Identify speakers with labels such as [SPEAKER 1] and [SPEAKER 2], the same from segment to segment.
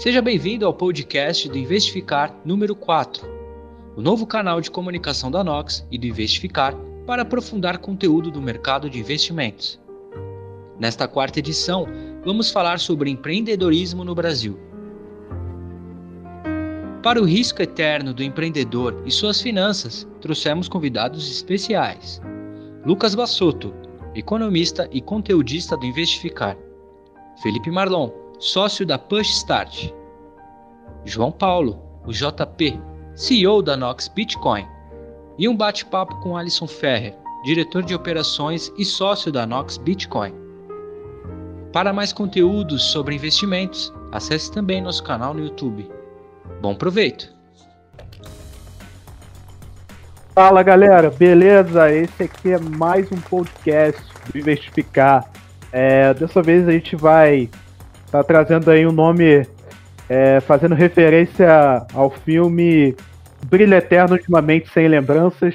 [SPEAKER 1] Seja bem-vindo ao podcast do Investificar número 4, o novo canal de comunicação da Nox e do Investificar para aprofundar conteúdo do mercado de investimentos. Nesta quarta edição, vamos falar sobre empreendedorismo no Brasil. Para o risco eterno do empreendedor e suas finanças, trouxemos convidados especiais. Lucas Bassotto, economista e conteudista do Investificar. Felipe Marlon, sócio da Push Start. João Paulo, o JP, CEO da Nox Bitcoin. E um bate-papo com Alisson Ferrer, diretor de operações e sócio da Nox Bitcoin. Para mais conteúdos sobre investimentos, acesse também nosso canal no YouTube. Bom proveito!
[SPEAKER 2] Fala galera, beleza? Esse aqui é mais um podcast do Investificar. É, dessa vez a gente vai estar tá trazendo aí um nome é, fazendo referência ao filme Brilho Eterno de uma Mente Sem Lembranças,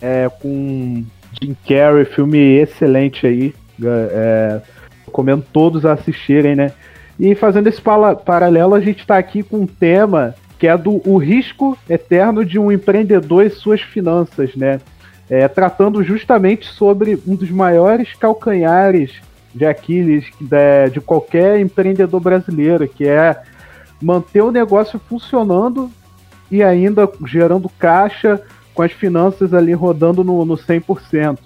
[SPEAKER 2] é, com Jim Carrey, filme excelente aí. É, recomendo todos a assistirem, né? E fazendo esse paralelo, a gente está aqui com um tema que é do o risco eterno de um empreendedor e suas finanças, né? É, tratando justamente sobre um dos maiores calcanhares de Aquiles de, de qualquer empreendedor brasileiro, que é manter o negócio funcionando e ainda gerando caixa com as finanças ali rodando no, no 100%.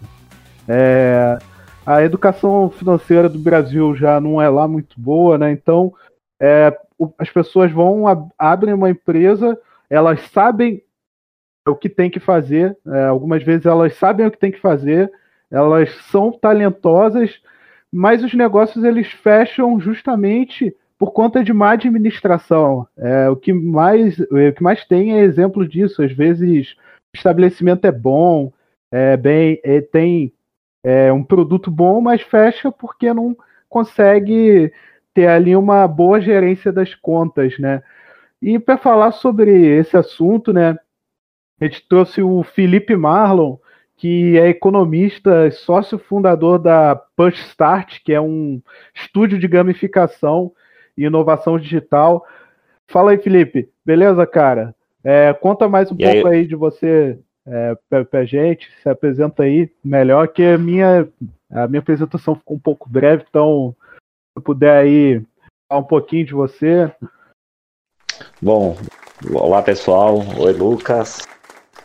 [SPEAKER 2] É, a educação financeira do Brasil já não é lá muito boa, né? Então, é, as pessoas vão, abrem uma empresa, elas sabem o que tem que fazer, é, algumas vezes elas sabem o que tem que fazer, elas são talentosas, mas os negócios eles fecham justamente por conta de má administração. É, o, que mais, o que mais tem é exemplo disso. Às vezes o estabelecimento é bom, é bem, é, tem é, um produto bom, mas fecha porque não consegue ter ali uma boa gerência das contas, né? E para falar sobre esse assunto, né, a gente trouxe o Felipe Marlon, que é economista, sócio fundador da Push Start, que é um estúdio de gamificação e inovação digital. Fala aí, Felipe. Beleza, cara? É, conta mais um e pouco aí? aí? de você é, pra, pra gente, se apresenta aí melhor, que a minha, a minha apresentação ficou um pouco breve, então se puder aí falar um pouquinho de você.
[SPEAKER 3] Bom, olá pessoal, oi Lucas,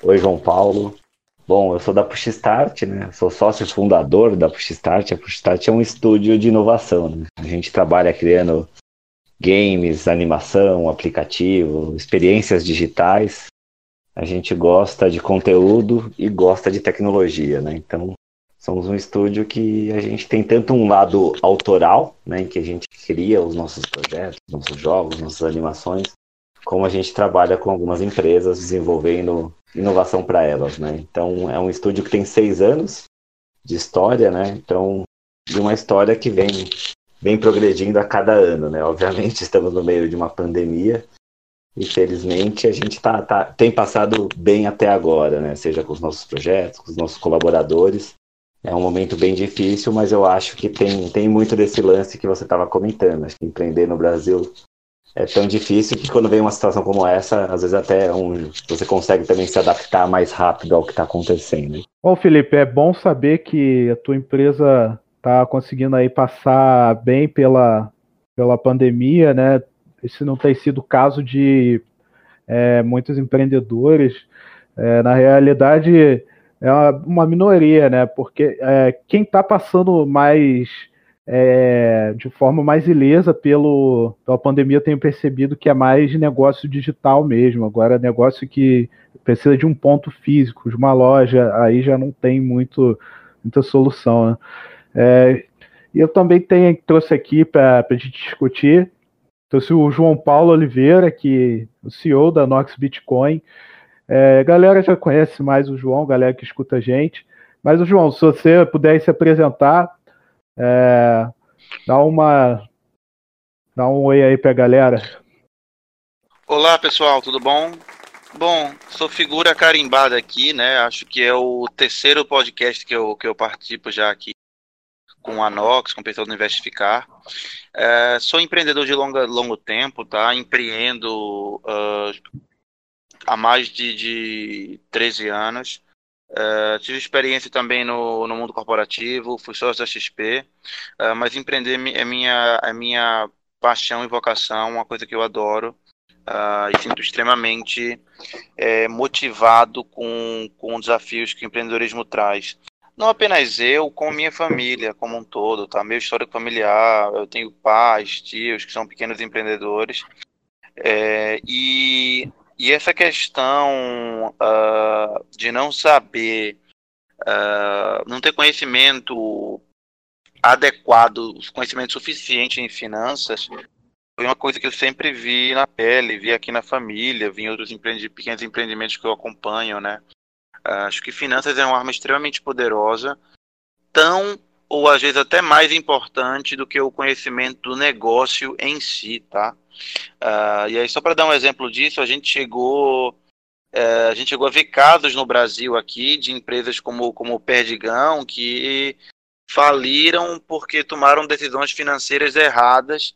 [SPEAKER 3] oi João Paulo. Bom, eu sou da Push Start, né? Sou sócio fundador da Push Start. A Push Start é um estúdio de inovação. Né? A gente trabalha criando games, animação, aplicativo, experiências digitais. A gente gosta de conteúdo e gosta de tecnologia, né? Então, somos um estúdio que a gente tem tanto um lado autoral, né, em que a gente cria os nossos projetos, nossos jogos, nossas animações, como a gente trabalha com algumas empresas desenvolvendo inovação para elas, né? Então, é um estúdio que tem seis anos de história, né? Então, de uma história que vem vem progredindo a cada ano, né? Obviamente estamos no meio de uma pandemia e felizmente a gente tá, tá, tem passado bem até agora, né? Seja com os nossos projetos, com os nossos colaboradores. É um momento bem difícil, mas eu acho que tem, tem muito desse lance que você estava comentando. Acho que empreender no Brasil é tão difícil que quando vem uma situação como essa, às vezes até um, você consegue também se adaptar mais rápido ao que está acontecendo.
[SPEAKER 2] Bom, Felipe, é bom saber que a tua empresa tá conseguindo aí passar bem pela, pela pandemia, né? Esse não tem sido o caso de é, muitos empreendedores. É, na realidade, é uma, uma, minoria, né? Porque é, quem está passando mais é, de forma mais ilesa pelo, pela pandemia, eu tenho percebido que é mais negócio digital mesmo. Agora, negócio que precisa de um ponto físico, de uma loja, aí já não tem muito, muita solução, né? É, eu também tenho, trouxe aqui para a gente discutir, trouxe o João Paulo Oliveira, que o CEO da Nox Bitcoin. É, galera já conhece mais o João, galera que escuta a gente. Mas o João, se você puder se apresentar, é, dá uma dá um oi aí para a galera.
[SPEAKER 4] Olá pessoal, tudo bom? Bom, sou figura carimbada aqui, né? Acho que é o terceiro podcast que eu, que eu participo já aqui com a Nox, com o pessoal do Investificar. É, sou empreendedor de longa, longo tempo, tá? Empreendo uh, há mais de, de 13 anos. Uh, tive experiência também no, no mundo corporativo, fui sócio da XP, uh, mas empreender é minha, é minha paixão e vocação, uma coisa que eu adoro uh, e sinto extremamente é, motivado com, com desafios que o empreendedorismo traz. Não apenas eu, como minha família como um todo, tá? Meu histórico familiar, eu tenho pais, tios que são pequenos empreendedores. É, e, e essa questão uh, de não saber, uh, não ter conhecimento adequado, conhecimento suficiente em finanças, foi uma coisa que eu sempre vi na pele, vi aqui na família, vi em outros pequenos empreendimentos que eu acompanho, né? Acho que finanças é uma arma extremamente poderosa, tão ou às vezes até mais importante do que o conhecimento do negócio em si, tá? Uh, e aí só para dar um exemplo disso, a gente chegou uh, a gente chegou a ver casos no Brasil aqui de empresas como como o Perdigão que faliram porque tomaram decisões financeiras erradas,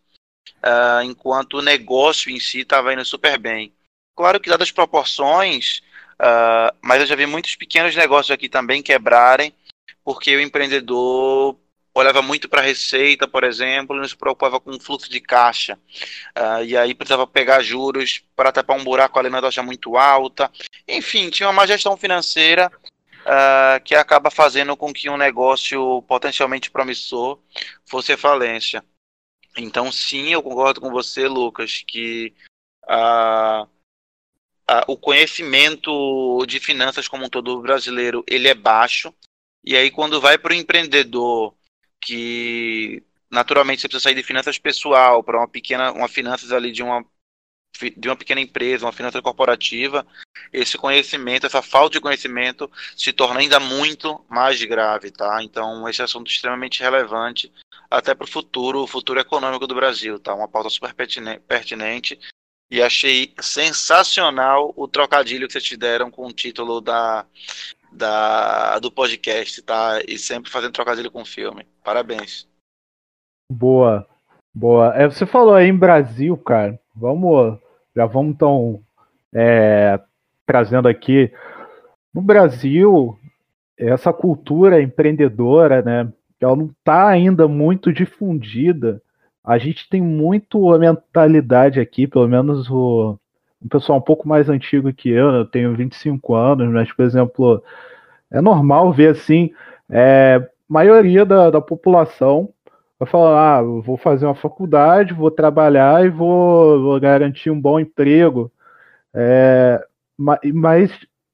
[SPEAKER 4] uh, enquanto o negócio em si estava indo super bem. Claro que dadas as proporções, uh, mas eu já vi muitos pequenos negócios aqui também quebrarem, porque o empreendedor olhava muito para a receita, por exemplo, e não se preocupava com o fluxo de caixa. Uh, e aí precisava pegar juros para tapar um buraco ali na taxa muito alta. Enfim, tinha uma má gestão financeira uh, que acaba fazendo com que um negócio potencialmente promissor fosse falência. Então, sim, eu concordo com você, Lucas, que uh, o conhecimento de finanças como um todo brasileiro ele é baixo. E aí, quando vai para o empreendedor que naturalmente você precisa sair de finanças pessoal para uma pequena, uma finanças ali de uma de uma pequena empresa, uma finança corporativa, esse conhecimento, essa falta de conhecimento se torna ainda muito mais grave, tá? Então, esse assunto é extremamente relevante até para o futuro, o futuro econômico do Brasil, tá? Uma pauta super pertinente e achei sensacional o trocadilho que vocês te deram com o título da, da do podcast, tá? E sempre fazendo trocadilho com o filme. Parabéns.
[SPEAKER 2] Boa, boa. É, você falou aí em Brasil, cara. Vamos, já vamos então é, trazendo aqui no Brasil essa cultura empreendedora, né? Ela não está ainda muito difundida. A gente tem muito a mentalidade aqui, pelo menos o, o pessoal um pouco mais antigo que eu, eu tenho 25 anos, mas, por exemplo, é normal ver assim, é, maioria da, da população vai falar, ah, vou fazer uma faculdade, vou trabalhar e vou, vou garantir um bom emprego. É, mas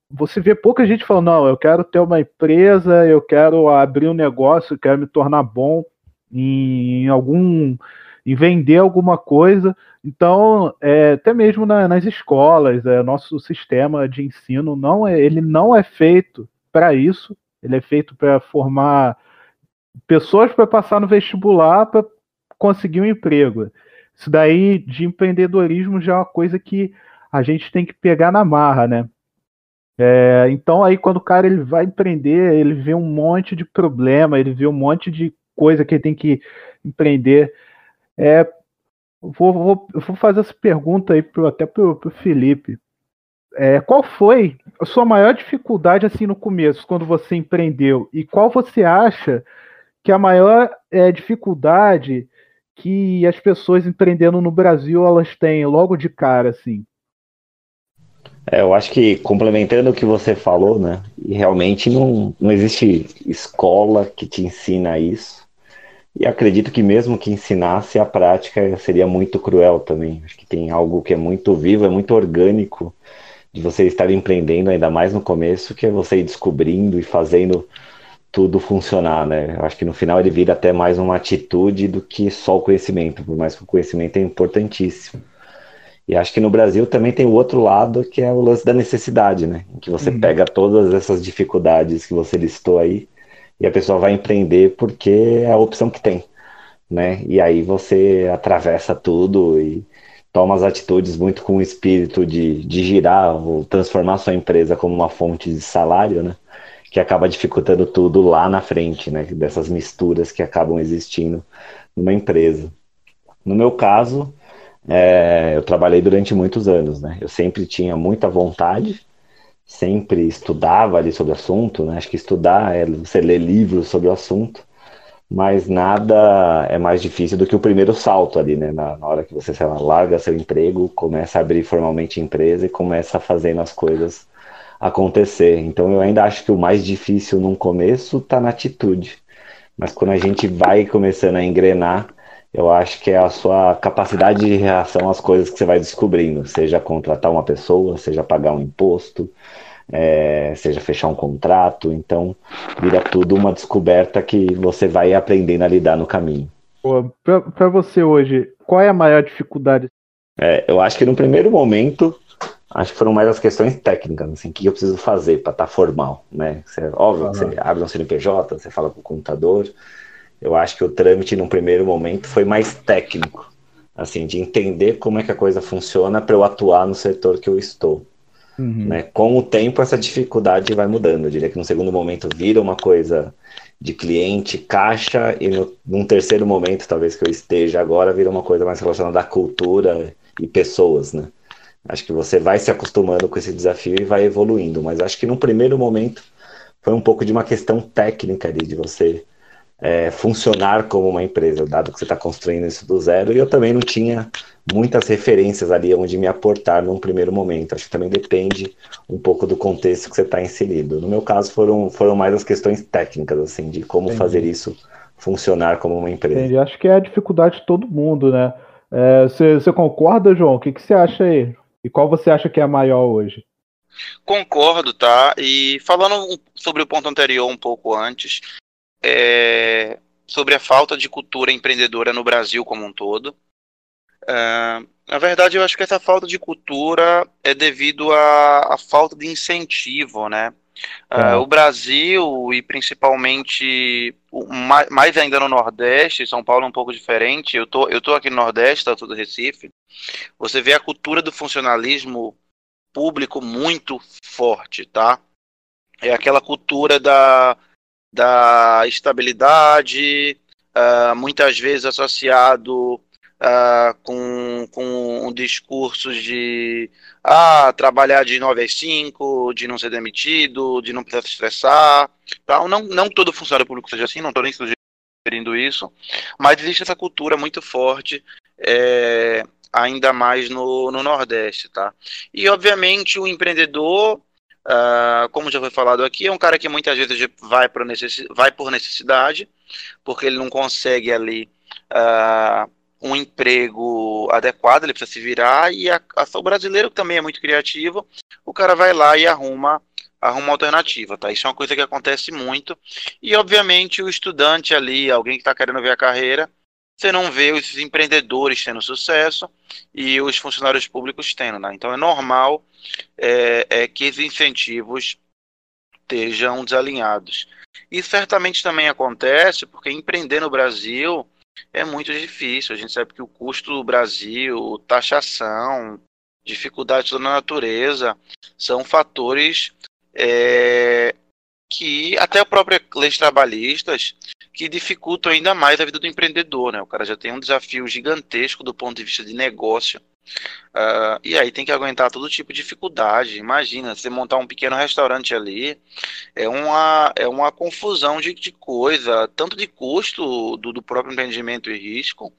[SPEAKER 2] você vê pouca gente falando, não, eu quero ter uma empresa, eu quero abrir um negócio, eu quero me tornar bom em, algum. em vender alguma coisa. Então, é, até mesmo na, nas escolas, é, nosso sistema de ensino não é, ele não é feito para isso, ele é feito para formar pessoas para passar no vestibular para conseguir um emprego. Isso daí de empreendedorismo já é uma coisa que a gente tem que pegar na marra, né? É, então aí quando o cara ele vai empreender, ele vê um monte de problema, ele vê um monte de coisa que ele tem que empreender. É, vou, vou, vou fazer essa pergunta aí pro, até pro, pro Felipe. É, qual foi a sua maior dificuldade assim no começo, quando você empreendeu? E qual você acha que a maior é, dificuldade que as pessoas empreendendo no Brasil elas têm logo de cara, assim?
[SPEAKER 3] É, eu acho que complementando o que você falou, né? E realmente não, não existe escola que te ensina isso. E acredito que mesmo que ensinasse, a prática seria muito cruel também. Acho que tem algo que é muito vivo, é muito orgânico de você estar empreendendo, ainda mais no começo, que é você ir descobrindo e fazendo tudo funcionar, né? Acho que no final ele vira até mais uma atitude do que só o conhecimento, por mais que o conhecimento é importantíssimo. E acho que no Brasil também tem o outro lado, que é o lance da necessidade, né? Em que você uhum. pega todas essas dificuldades que você listou aí e a pessoa vai empreender porque é a opção que tem, né? E aí você atravessa tudo e toma as atitudes muito com o espírito de, de girar ou transformar sua empresa como uma fonte de salário, né? que acaba dificultando tudo lá na frente, né? Dessas misturas que acabam existindo numa empresa. No meu caso, é, eu trabalhei durante muitos anos, né? Eu sempre tinha muita vontade, sempre estudava ali sobre o assunto, né? Acho que estudar é você ler livros sobre o assunto, mas nada é mais difícil do que o primeiro salto ali, né? Na, na hora que você, sei lá, larga seu emprego, começa a abrir formalmente empresa e começa fazendo as coisas acontecer. Então eu ainda acho que o mais difícil no começo está na atitude. Mas quando a gente vai começando a engrenar, eu acho que é a sua capacidade de reação às coisas que você vai descobrindo, seja contratar uma pessoa, seja pagar um imposto, é, seja fechar um contrato. Então, vira tudo uma descoberta que você vai aprendendo a lidar no caminho.
[SPEAKER 2] Para você hoje, qual é a maior dificuldade?
[SPEAKER 3] É, eu acho que no primeiro momento Acho que foram mais as questões técnicas, assim, o que eu preciso fazer para estar tá formal, né? Você, óbvio, uhum. você abre um CNPJ, você fala com o computador. Eu acho que o trâmite, no primeiro momento, foi mais técnico, assim, de entender como é que a coisa funciona para eu atuar no setor que eu estou. Uhum. Né? Com o tempo, essa dificuldade vai mudando. Eu diria que no segundo momento vira uma coisa de cliente, caixa, e no, num terceiro momento, talvez que eu esteja agora, vira uma coisa mais relacionada à cultura e pessoas, né? Acho que você vai se acostumando com esse desafio e vai evoluindo, mas acho que no primeiro momento foi um pouco de uma questão técnica ali, de você é, funcionar como uma empresa, dado que você está construindo isso do zero, e eu também não tinha muitas referências ali onde me aportar num primeiro momento. Acho que também depende um pouco do contexto que você está inserido. No meu caso, foram, foram mais as questões técnicas, assim, de como Entendi. fazer isso funcionar como uma empresa.
[SPEAKER 2] Entendi. Acho que é a dificuldade de todo mundo, né? É, você, concorda, João? O que, que você acha aí? E qual você acha que é a maior hoje?
[SPEAKER 4] Concordo, tá? E falando sobre o ponto anterior um pouco antes, é, sobre a falta de cultura empreendedora no Brasil como um todo. É, na verdade, eu acho que essa falta de cultura é devido à, à falta de incentivo, né? É. Uh, o Brasil, e principalmente, mais ainda no Nordeste, São Paulo é um pouco diferente. Eu tô, eu tô aqui no Nordeste, tá tudo Recife. Você vê a cultura do funcionalismo público muito forte, tá? É aquela cultura da, da estabilidade, uh, muitas vezes associado uh, com, com um discurso de ah, trabalhar de 9 às 5, de não ser demitido, de não precisar se estressar. Tal. Não, não todo funcionário público seja assim, não estou nem sugerindo isso, mas existe essa cultura muito forte, é, ainda mais no, no Nordeste. Tá? E, obviamente, o empreendedor Uh, como já foi falado aqui, é um cara que muitas vezes vai, vai por necessidade, porque ele não consegue ali uh, um emprego adequado, ele precisa se virar, e a, o brasileiro também é muito criativo, o cara vai lá e arruma arruma uma alternativa, tá? Isso é uma coisa que acontece muito. E obviamente o estudante ali, alguém que está querendo ver a carreira, você não vê os empreendedores tendo sucesso e os funcionários públicos tendo, né? Então é normal é, é que os incentivos estejam desalinhados. E certamente também acontece porque empreender no Brasil é muito difícil. A gente sabe que o custo do Brasil, taxação, dificuldades da natureza, são fatores é, que até a própria leis trabalhistas que dificultam ainda mais a vida do empreendedor, né? O cara já tem um desafio gigantesco do ponto de vista de negócio. Uh, e aí tem que aguentar todo tipo de dificuldade. Imagina, você montar um pequeno restaurante ali, é uma, é uma confusão de, de coisa, tanto de custo do, do próprio empreendimento e risco,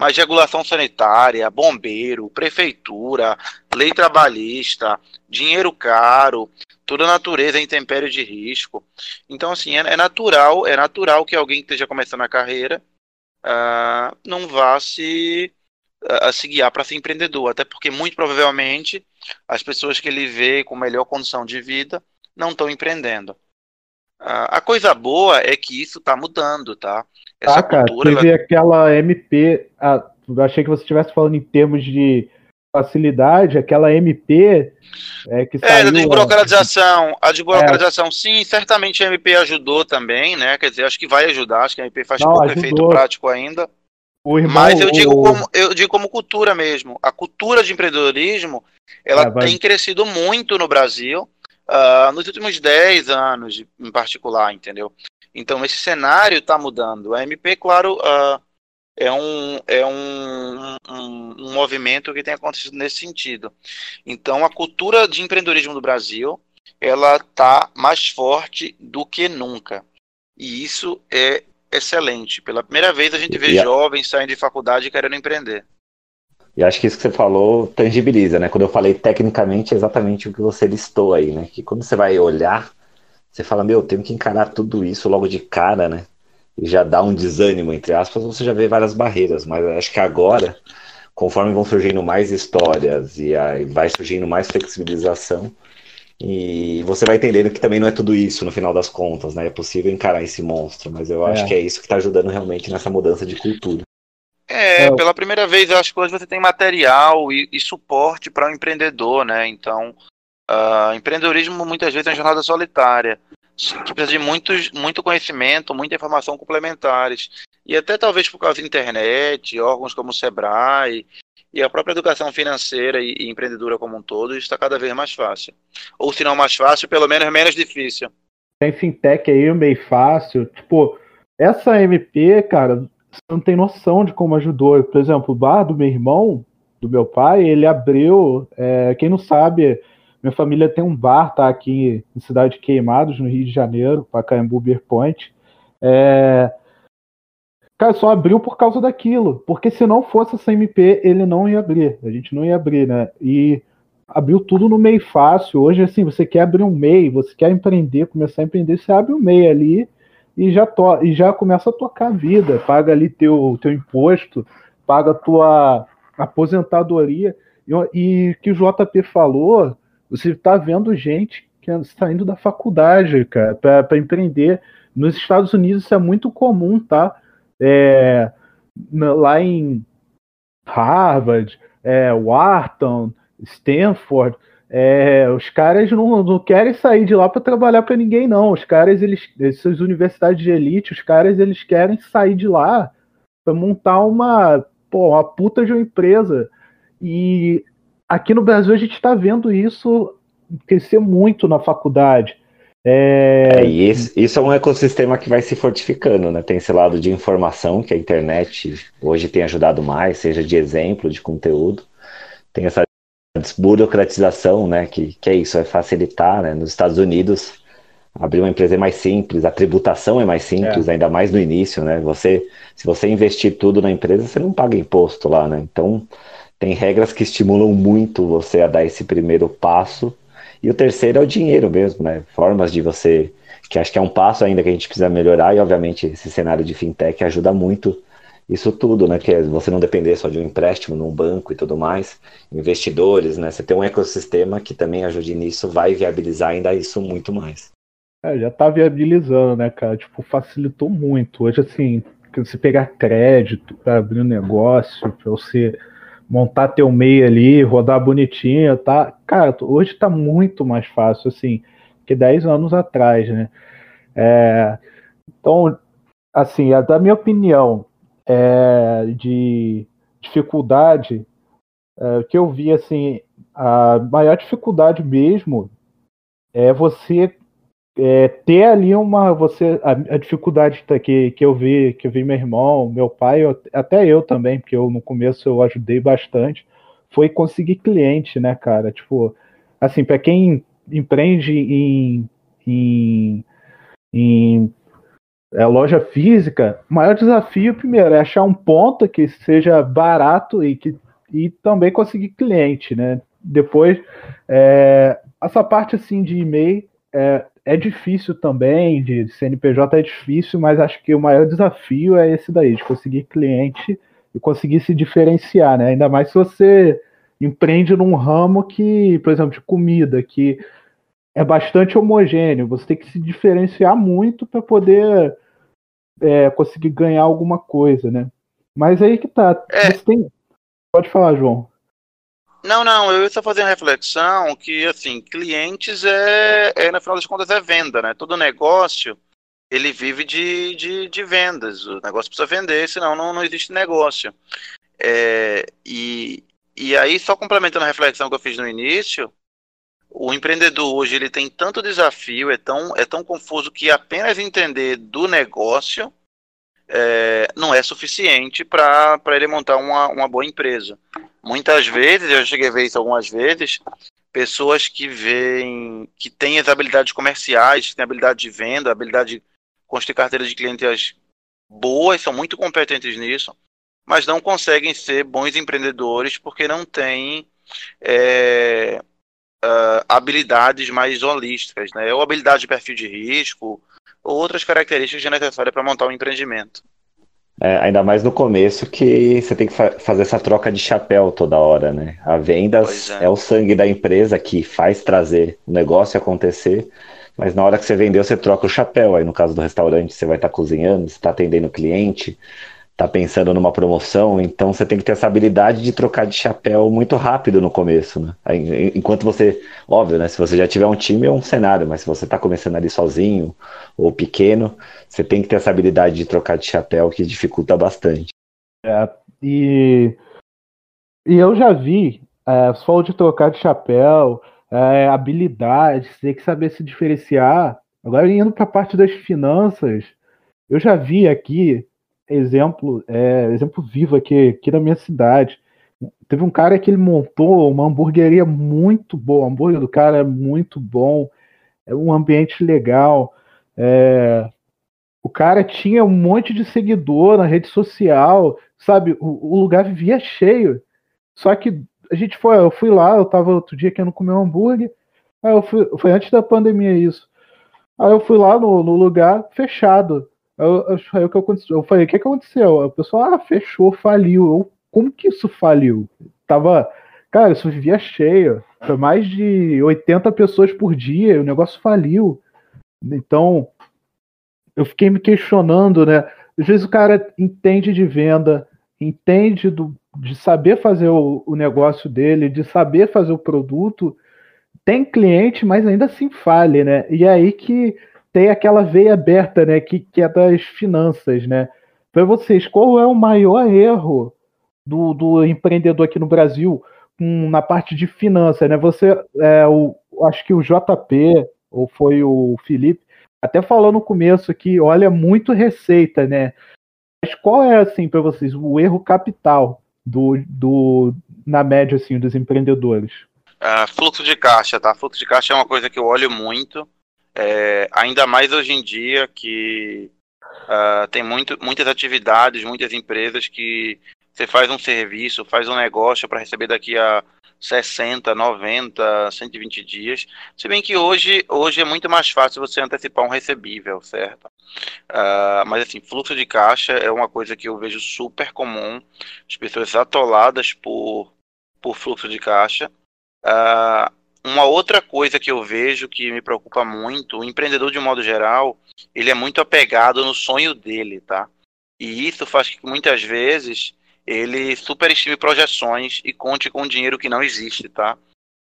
[SPEAKER 4] mas regulação sanitária, bombeiro, prefeitura, lei trabalhista, dinheiro caro, toda natureza é intempério de risco. Então, assim, é, é, natural, é natural que alguém que esteja começando a carreira uh, não vá se a se guiar para ser empreendedor, até porque muito provavelmente as pessoas que ele vê com melhor condição de vida não estão empreendendo. A coisa boa é que isso está mudando, tá?
[SPEAKER 2] Essa ah, cara, cultura, teve ela... aquela MP, ah, achei que você estivesse falando em termos de facilidade, aquela MP é, que
[SPEAKER 4] saiu... É, a desburocratização, a desburocratização, é. sim, certamente a MP ajudou também, né, quer dizer, acho que vai ajudar, acho que a MP faz Não, pouco ajudou. efeito prático ainda, irmão, mas eu digo, como, eu digo como cultura mesmo, a cultura de empreendedorismo, ela é, tem crescido muito no Brasil, uh, nos últimos 10 anos, em particular, entendeu? Então, esse cenário está mudando. A MP, claro, uh, é, um, é um, um, um, movimento que tem acontecido nesse sentido. Então, a cultura de empreendedorismo do Brasil ela está mais forte do que nunca. E isso é excelente. Pela primeira vez a gente vê e jovens saindo de faculdade querendo empreender.
[SPEAKER 3] E acho que isso que você falou tangibiliza, né? Quando eu falei tecnicamente, é exatamente o que você listou aí, né? Que quando você vai olhar, você fala, meu, tenho que encarar tudo isso logo de cara, né? E já dá um desânimo, entre aspas, você já vê várias barreiras. Mas acho que agora, conforme vão surgindo mais histórias e aí vai surgindo mais flexibilização, e você vai entendendo que também não é tudo isso no final das contas, né? É possível encarar esse monstro, mas eu acho é. que é isso que está ajudando realmente nessa mudança de cultura.
[SPEAKER 4] É, é, pela primeira vez eu acho que hoje você tem material e, e suporte para o um empreendedor, né? Então, uh, empreendedorismo muitas vezes é uma jornada solitária, que precisa de muitos, muito conhecimento, muita informação complementares. E até talvez por causa da internet, órgãos como o Sebrae e a própria educação financeira e, e empreendedora como um todo está cada vez mais fácil. Ou se não mais fácil, pelo menos menos difícil.
[SPEAKER 2] Tem fintech aí meio fácil. Tipo, essa MP, cara, você não tem noção de como ajudou. Por exemplo, o bar do meu irmão, do meu pai, ele abriu. É, quem não sabe, minha família tem um bar, tá aqui em Cidade de Queimados, no Rio de Janeiro, Pacaembu Beer Point. É, Cara, só abriu por causa daquilo. Porque se não fosse essa MP, ele não ia abrir. A gente não ia abrir, né? E abriu tudo no MEI fácil. Hoje, assim, você quer abrir um MEI, você quer empreender, começar a empreender, você abre um MEI ali e já, to e já começa a tocar a vida. Paga ali teu, teu imposto, paga tua aposentadoria. E, e que o JP falou, você está vendo gente que saindo da faculdade, cara, para empreender. Nos Estados Unidos isso é muito comum, tá? é, lá em Harvard, é, Wharton, Stanford, é, os caras não, não, querem sair de lá para trabalhar para ninguém, não. Os caras, eles, essas universidades de elite, os caras, eles querem sair de lá para montar uma, pô, uma puta de uma empresa. E aqui no Brasil a gente está vendo isso crescer muito na faculdade.
[SPEAKER 3] É... é e esse, isso é um ecossistema que vai se fortificando, né? Tem esse lado de informação que a internet hoje tem ajudado mais, seja de exemplo, de conteúdo. Tem essa desburocratização, né? Que, que é isso, é facilitar, né? Nos Estados Unidos, abrir uma empresa é mais simples, a tributação é mais simples, é. ainda mais no início, né? Você, se você investir tudo na empresa, você não paga imposto lá, né? Então, tem regras que estimulam muito você a dar esse primeiro passo e o terceiro é o dinheiro mesmo, né? Formas de você, que acho que é um passo ainda que a gente precisa melhorar, e obviamente esse cenário de fintech ajuda muito isso tudo, né? Que é você não depender só de um empréstimo num banco e tudo mais, investidores, né? Você tem um ecossistema que também ajude nisso, vai viabilizar ainda isso muito mais.
[SPEAKER 2] É, já tá viabilizando, né, cara? Tipo, facilitou muito. Hoje, assim, você pegar crédito para abrir um negócio, para você montar teu meio ali, rodar bonitinho, tá? Cara, hoje tá muito mais fácil, assim, que 10 anos atrás, né? É, então, assim, a, da minha opinião, é, de dificuldade, é, que eu vi, assim, a maior dificuldade mesmo é você é, ter ali uma você a, a dificuldade que, que eu vi que eu vi meu irmão meu pai eu, até eu também porque eu no começo eu ajudei bastante foi conseguir cliente né cara? Tipo assim para quem empreende em, em, em é, loja física o maior desafio primeiro é achar um ponto que seja barato e que e também conseguir cliente né depois é, essa parte assim de e-mail é, é difícil também, de CNPJ é difícil, mas acho que o maior desafio é esse daí, de conseguir cliente e conseguir se diferenciar, né? Ainda mais se você empreende num ramo que, por exemplo, de comida, que é bastante homogêneo, você tem que se diferenciar muito para poder é, conseguir ganhar alguma coisa, né? Mas aí que tá. É. Tem... Pode falar, João.
[SPEAKER 4] Não, não, eu estou fazendo reflexão que, assim, clientes é, é, no final das contas, é venda, né? Todo negócio, ele vive de, de, de vendas. O negócio precisa vender, senão não, não existe negócio. É, e, e aí, só complementando a reflexão que eu fiz no início, o empreendedor hoje ele tem tanto desafio, é tão, é tão confuso que apenas entender do negócio é, não é suficiente para ele montar uma, uma boa empresa. Muitas vezes, eu cheguei a ver isso algumas vezes, pessoas que veem, que têm as habilidades comerciais, têm habilidade de venda, habilidade de construir carteira de clientes boas, são muito competentes nisso, mas não conseguem ser bons empreendedores porque não têm é, uh, habilidades mais holísticas, né? ou habilidade de perfil de risco, ou outras características necessárias para montar um empreendimento.
[SPEAKER 3] É, ainda mais no começo que você tem que fa fazer essa troca de chapéu toda hora, né? A vendas é. é. o sangue da empresa que faz trazer o negócio acontecer, mas na hora que você vendeu, você troca o chapéu. Aí no caso do restaurante, você vai estar tá cozinhando, você está atendendo o cliente, está pensando numa promoção, então você tem que ter essa habilidade de trocar de chapéu muito rápido no começo, né? Enquanto você, óbvio, né? Se você já tiver um time é um cenário, mas se você está começando ali sozinho ou pequeno, você tem que ter essa habilidade de trocar de chapéu que dificulta bastante.
[SPEAKER 2] É, e, e eu já vi, é, só de trocar de chapéu, é, habilidade, você tem que saber se diferenciar. Agora indo para a parte das finanças, eu já vi aqui exemplo, é, exemplo vivo aqui, aqui na minha cidade. Teve um cara que ele montou uma hamburgueria muito boa. O hambúrguer do cara é muito bom, é um ambiente legal. É, o cara tinha um monte de seguidor na rede social, sabe? O, o, lugar vivia cheio. Só que a gente foi, eu fui lá, eu tava outro dia querendo comer um hambúrguer. Aí eu fui, foi antes da pandemia isso. Aí eu fui lá no, no lugar fechado. Eu, eu, eu, que aconteceu? eu falei, o que, que aconteceu? O pessoal, ah, fechou, faliu. Eu, como que isso faliu? Tava, cara, isso vivia cheio. Foi mais de 80 pessoas por dia, o negócio faliu. Então, eu fiquei me questionando, né? Às vezes o cara entende de venda, entende do, de saber fazer o, o negócio dele, de saber fazer o produto, tem cliente, mas ainda assim falha, né? E é aí que tem aquela veia aberta, né, que, que é das finanças, né? Para vocês, qual é o maior erro do, do empreendedor aqui no Brasil na parte de finanças, né? Você, é, o, acho que o JP ou foi o Felipe, até falou no começo que olha muito receita, né? Mas qual é assim para vocês o erro capital do, do na média assim dos empreendedores?
[SPEAKER 4] Uh, fluxo de caixa, tá? Fluxo de caixa é uma coisa que eu olho muito. É, ainda mais hoje em dia que uh, tem muito, muitas atividades, muitas empresas que você faz um serviço, faz um negócio para receber daqui a 60, 90, 120 dias. Se bem que hoje, hoje é muito mais fácil você antecipar um recebível, certo? Uh, mas assim, fluxo de caixa é uma coisa que eu vejo super comum, as pessoas atoladas por, por fluxo de caixa. Uh, uma outra coisa que eu vejo que me preocupa muito, o empreendedor de um modo geral, ele é muito apegado no sonho dele, tá? E isso faz que muitas vezes ele superestime projeções e conte com dinheiro que não existe, tá?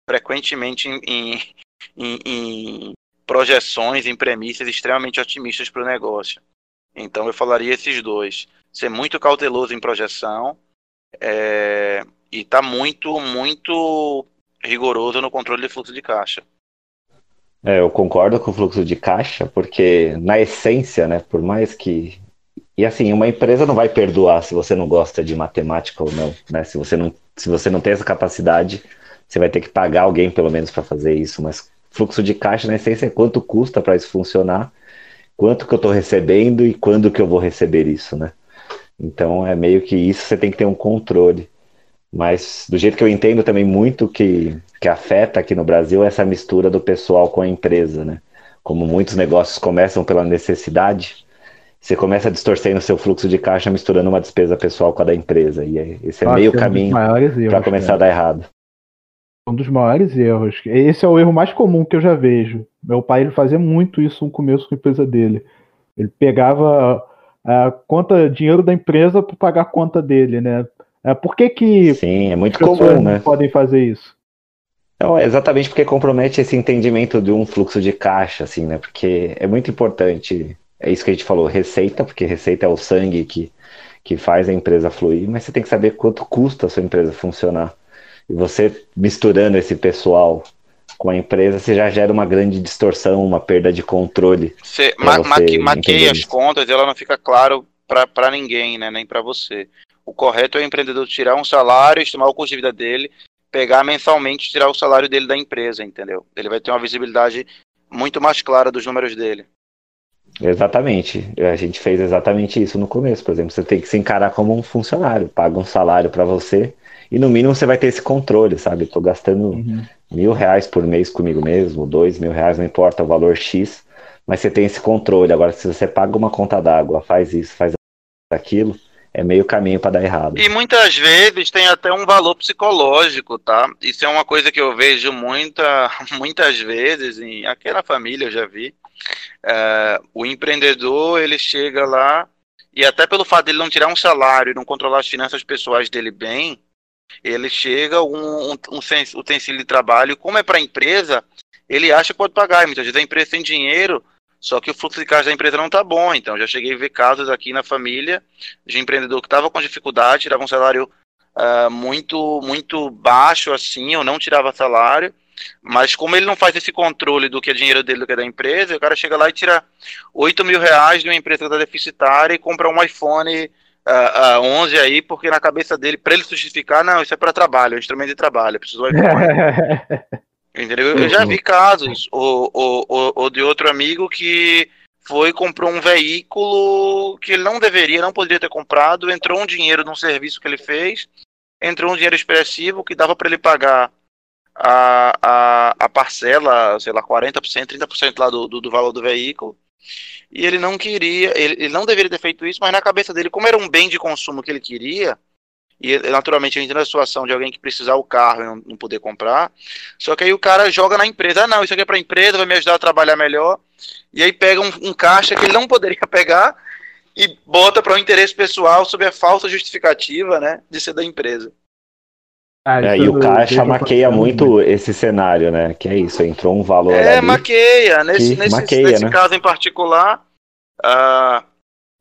[SPEAKER 4] Frequentemente em, em, em, em projeções, em premissas extremamente otimistas para o negócio. Então eu falaria esses dois. Ser muito cauteloso em projeção é, e tá muito, muito rigoroso no controle de fluxo de caixa.
[SPEAKER 3] É, eu concordo com o fluxo de caixa, porque na essência, né, por mais que e assim, uma empresa não vai perdoar se você não gosta de matemática ou não, né? Se você não, se você não tem essa capacidade, você vai ter que pagar alguém pelo menos para fazer isso, mas fluxo de caixa na essência é quanto custa para isso funcionar, quanto que eu estou recebendo e quando que eu vou receber isso, né? Então é meio que isso você tem que ter um controle. Mas do jeito que eu entendo também muito que, que afeta aqui no Brasil é essa mistura do pessoal com a empresa, né? Como muitos negócios começam pela necessidade, você começa distorcendo o seu fluxo de caixa misturando uma despesa pessoal com a da empresa. E esse é Nossa, meio é caminho para começar a dar errado.
[SPEAKER 2] Um dos maiores erros. Esse é o erro mais comum que eu já vejo. Meu pai ele fazia muito isso no começo com a empresa dele. Ele pegava a conta, dinheiro da empresa para pagar a conta dele, né? É, por que que
[SPEAKER 3] Sim, é muito comum, né?
[SPEAKER 2] podem fazer isso?
[SPEAKER 3] Não, exatamente porque compromete esse entendimento de um fluxo de caixa, assim, né? Porque é muito importante, é isso que a gente falou, receita, porque receita é o sangue que, que faz a empresa fluir, mas você tem que saber quanto custa a sua empresa funcionar. E você misturando esse pessoal com a empresa, você já gera uma grande distorção, uma perda de controle.
[SPEAKER 4] Você, ma você maqueia as contas e ela não fica claro para ninguém, né? nem para você. O correto é o empreendedor tirar um salário, estimar o custo de vida dele, pegar mensalmente e tirar o salário dele da empresa, entendeu? Ele vai ter uma visibilidade muito mais clara dos números dele.
[SPEAKER 3] Exatamente. A gente fez exatamente isso no começo. Por exemplo, você tem que se encarar como um funcionário, paga um salário para você e no mínimo você vai ter esse controle, sabe? Estou gastando uhum. mil reais por mês comigo mesmo, dois mil reais, não importa o valor X, mas você tem esse controle. Agora, se você paga uma conta d'água, faz isso, faz aquilo, é meio caminho para dar errado.
[SPEAKER 4] E muitas vezes tem até um valor psicológico, tá? Isso é uma coisa que eu vejo muita, muitas vezes, em aquela família eu já vi. É, o empreendedor ele chega lá e até pelo fato dele não tirar um salário, não controlar as finanças pessoais dele bem, ele chega um, um, um utensílio de trabalho, como é para a empresa, ele acha que pode pagar. Muitas vezes a empresa tem dinheiro, só que o fluxo de caixa da empresa não está bom. Então já cheguei a ver casos aqui na família de empreendedor que estava com dificuldade, tirava um salário uh, muito muito baixo assim, ou não tirava salário. Mas como ele não faz esse controle do que é dinheiro dele, do que é da empresa, o cara chega lá e tira 8 mil reais de uma empresa que está deficitária e compra um iPhone uh, uh, 11 aí, porque na cabeça dele, para ele justificar, não, isso é para trabalho, é um instrumento de trabalho, preciso do iPhone. Entendeu? Eu já vi casos, ou, ou, ou de outro amigo que foi comprou um veículo que ele não deveria, não poderia ter comprado, entrou um dinheiro num serviço que ele fez, entrou um dinheiro expressivo que dava para ele pagar a, a, a parcela, sei lá, 40%, 30% lá do, do, do valor do veículo, e ele não queria, ele, ele, não deveria ter feito isso, mas na cabeça dele, como era um bem de consumo que ele queria, e naturalmente a gente na situação de alguém que precisar o carro e não, não, poder comprar, só que aí o cara joga na empresa, ah, não, isso aqui é para a empresa, vai me ajudar a trabalhar melhor, e aí pega um, um caixa que ele não poderia pegar e bota para o um interesse pessoal sob a falsa justificativa, né, de ser da empresa.
[SPEAKER 3] Ah, é, e o caixa maqueia muito esse cenário, né? Que é isso, entrou um valor. É, ali
[SPEAKER 4] maqueia. Nesse, nesse, maqueia, nesse né? caso em particular, uh,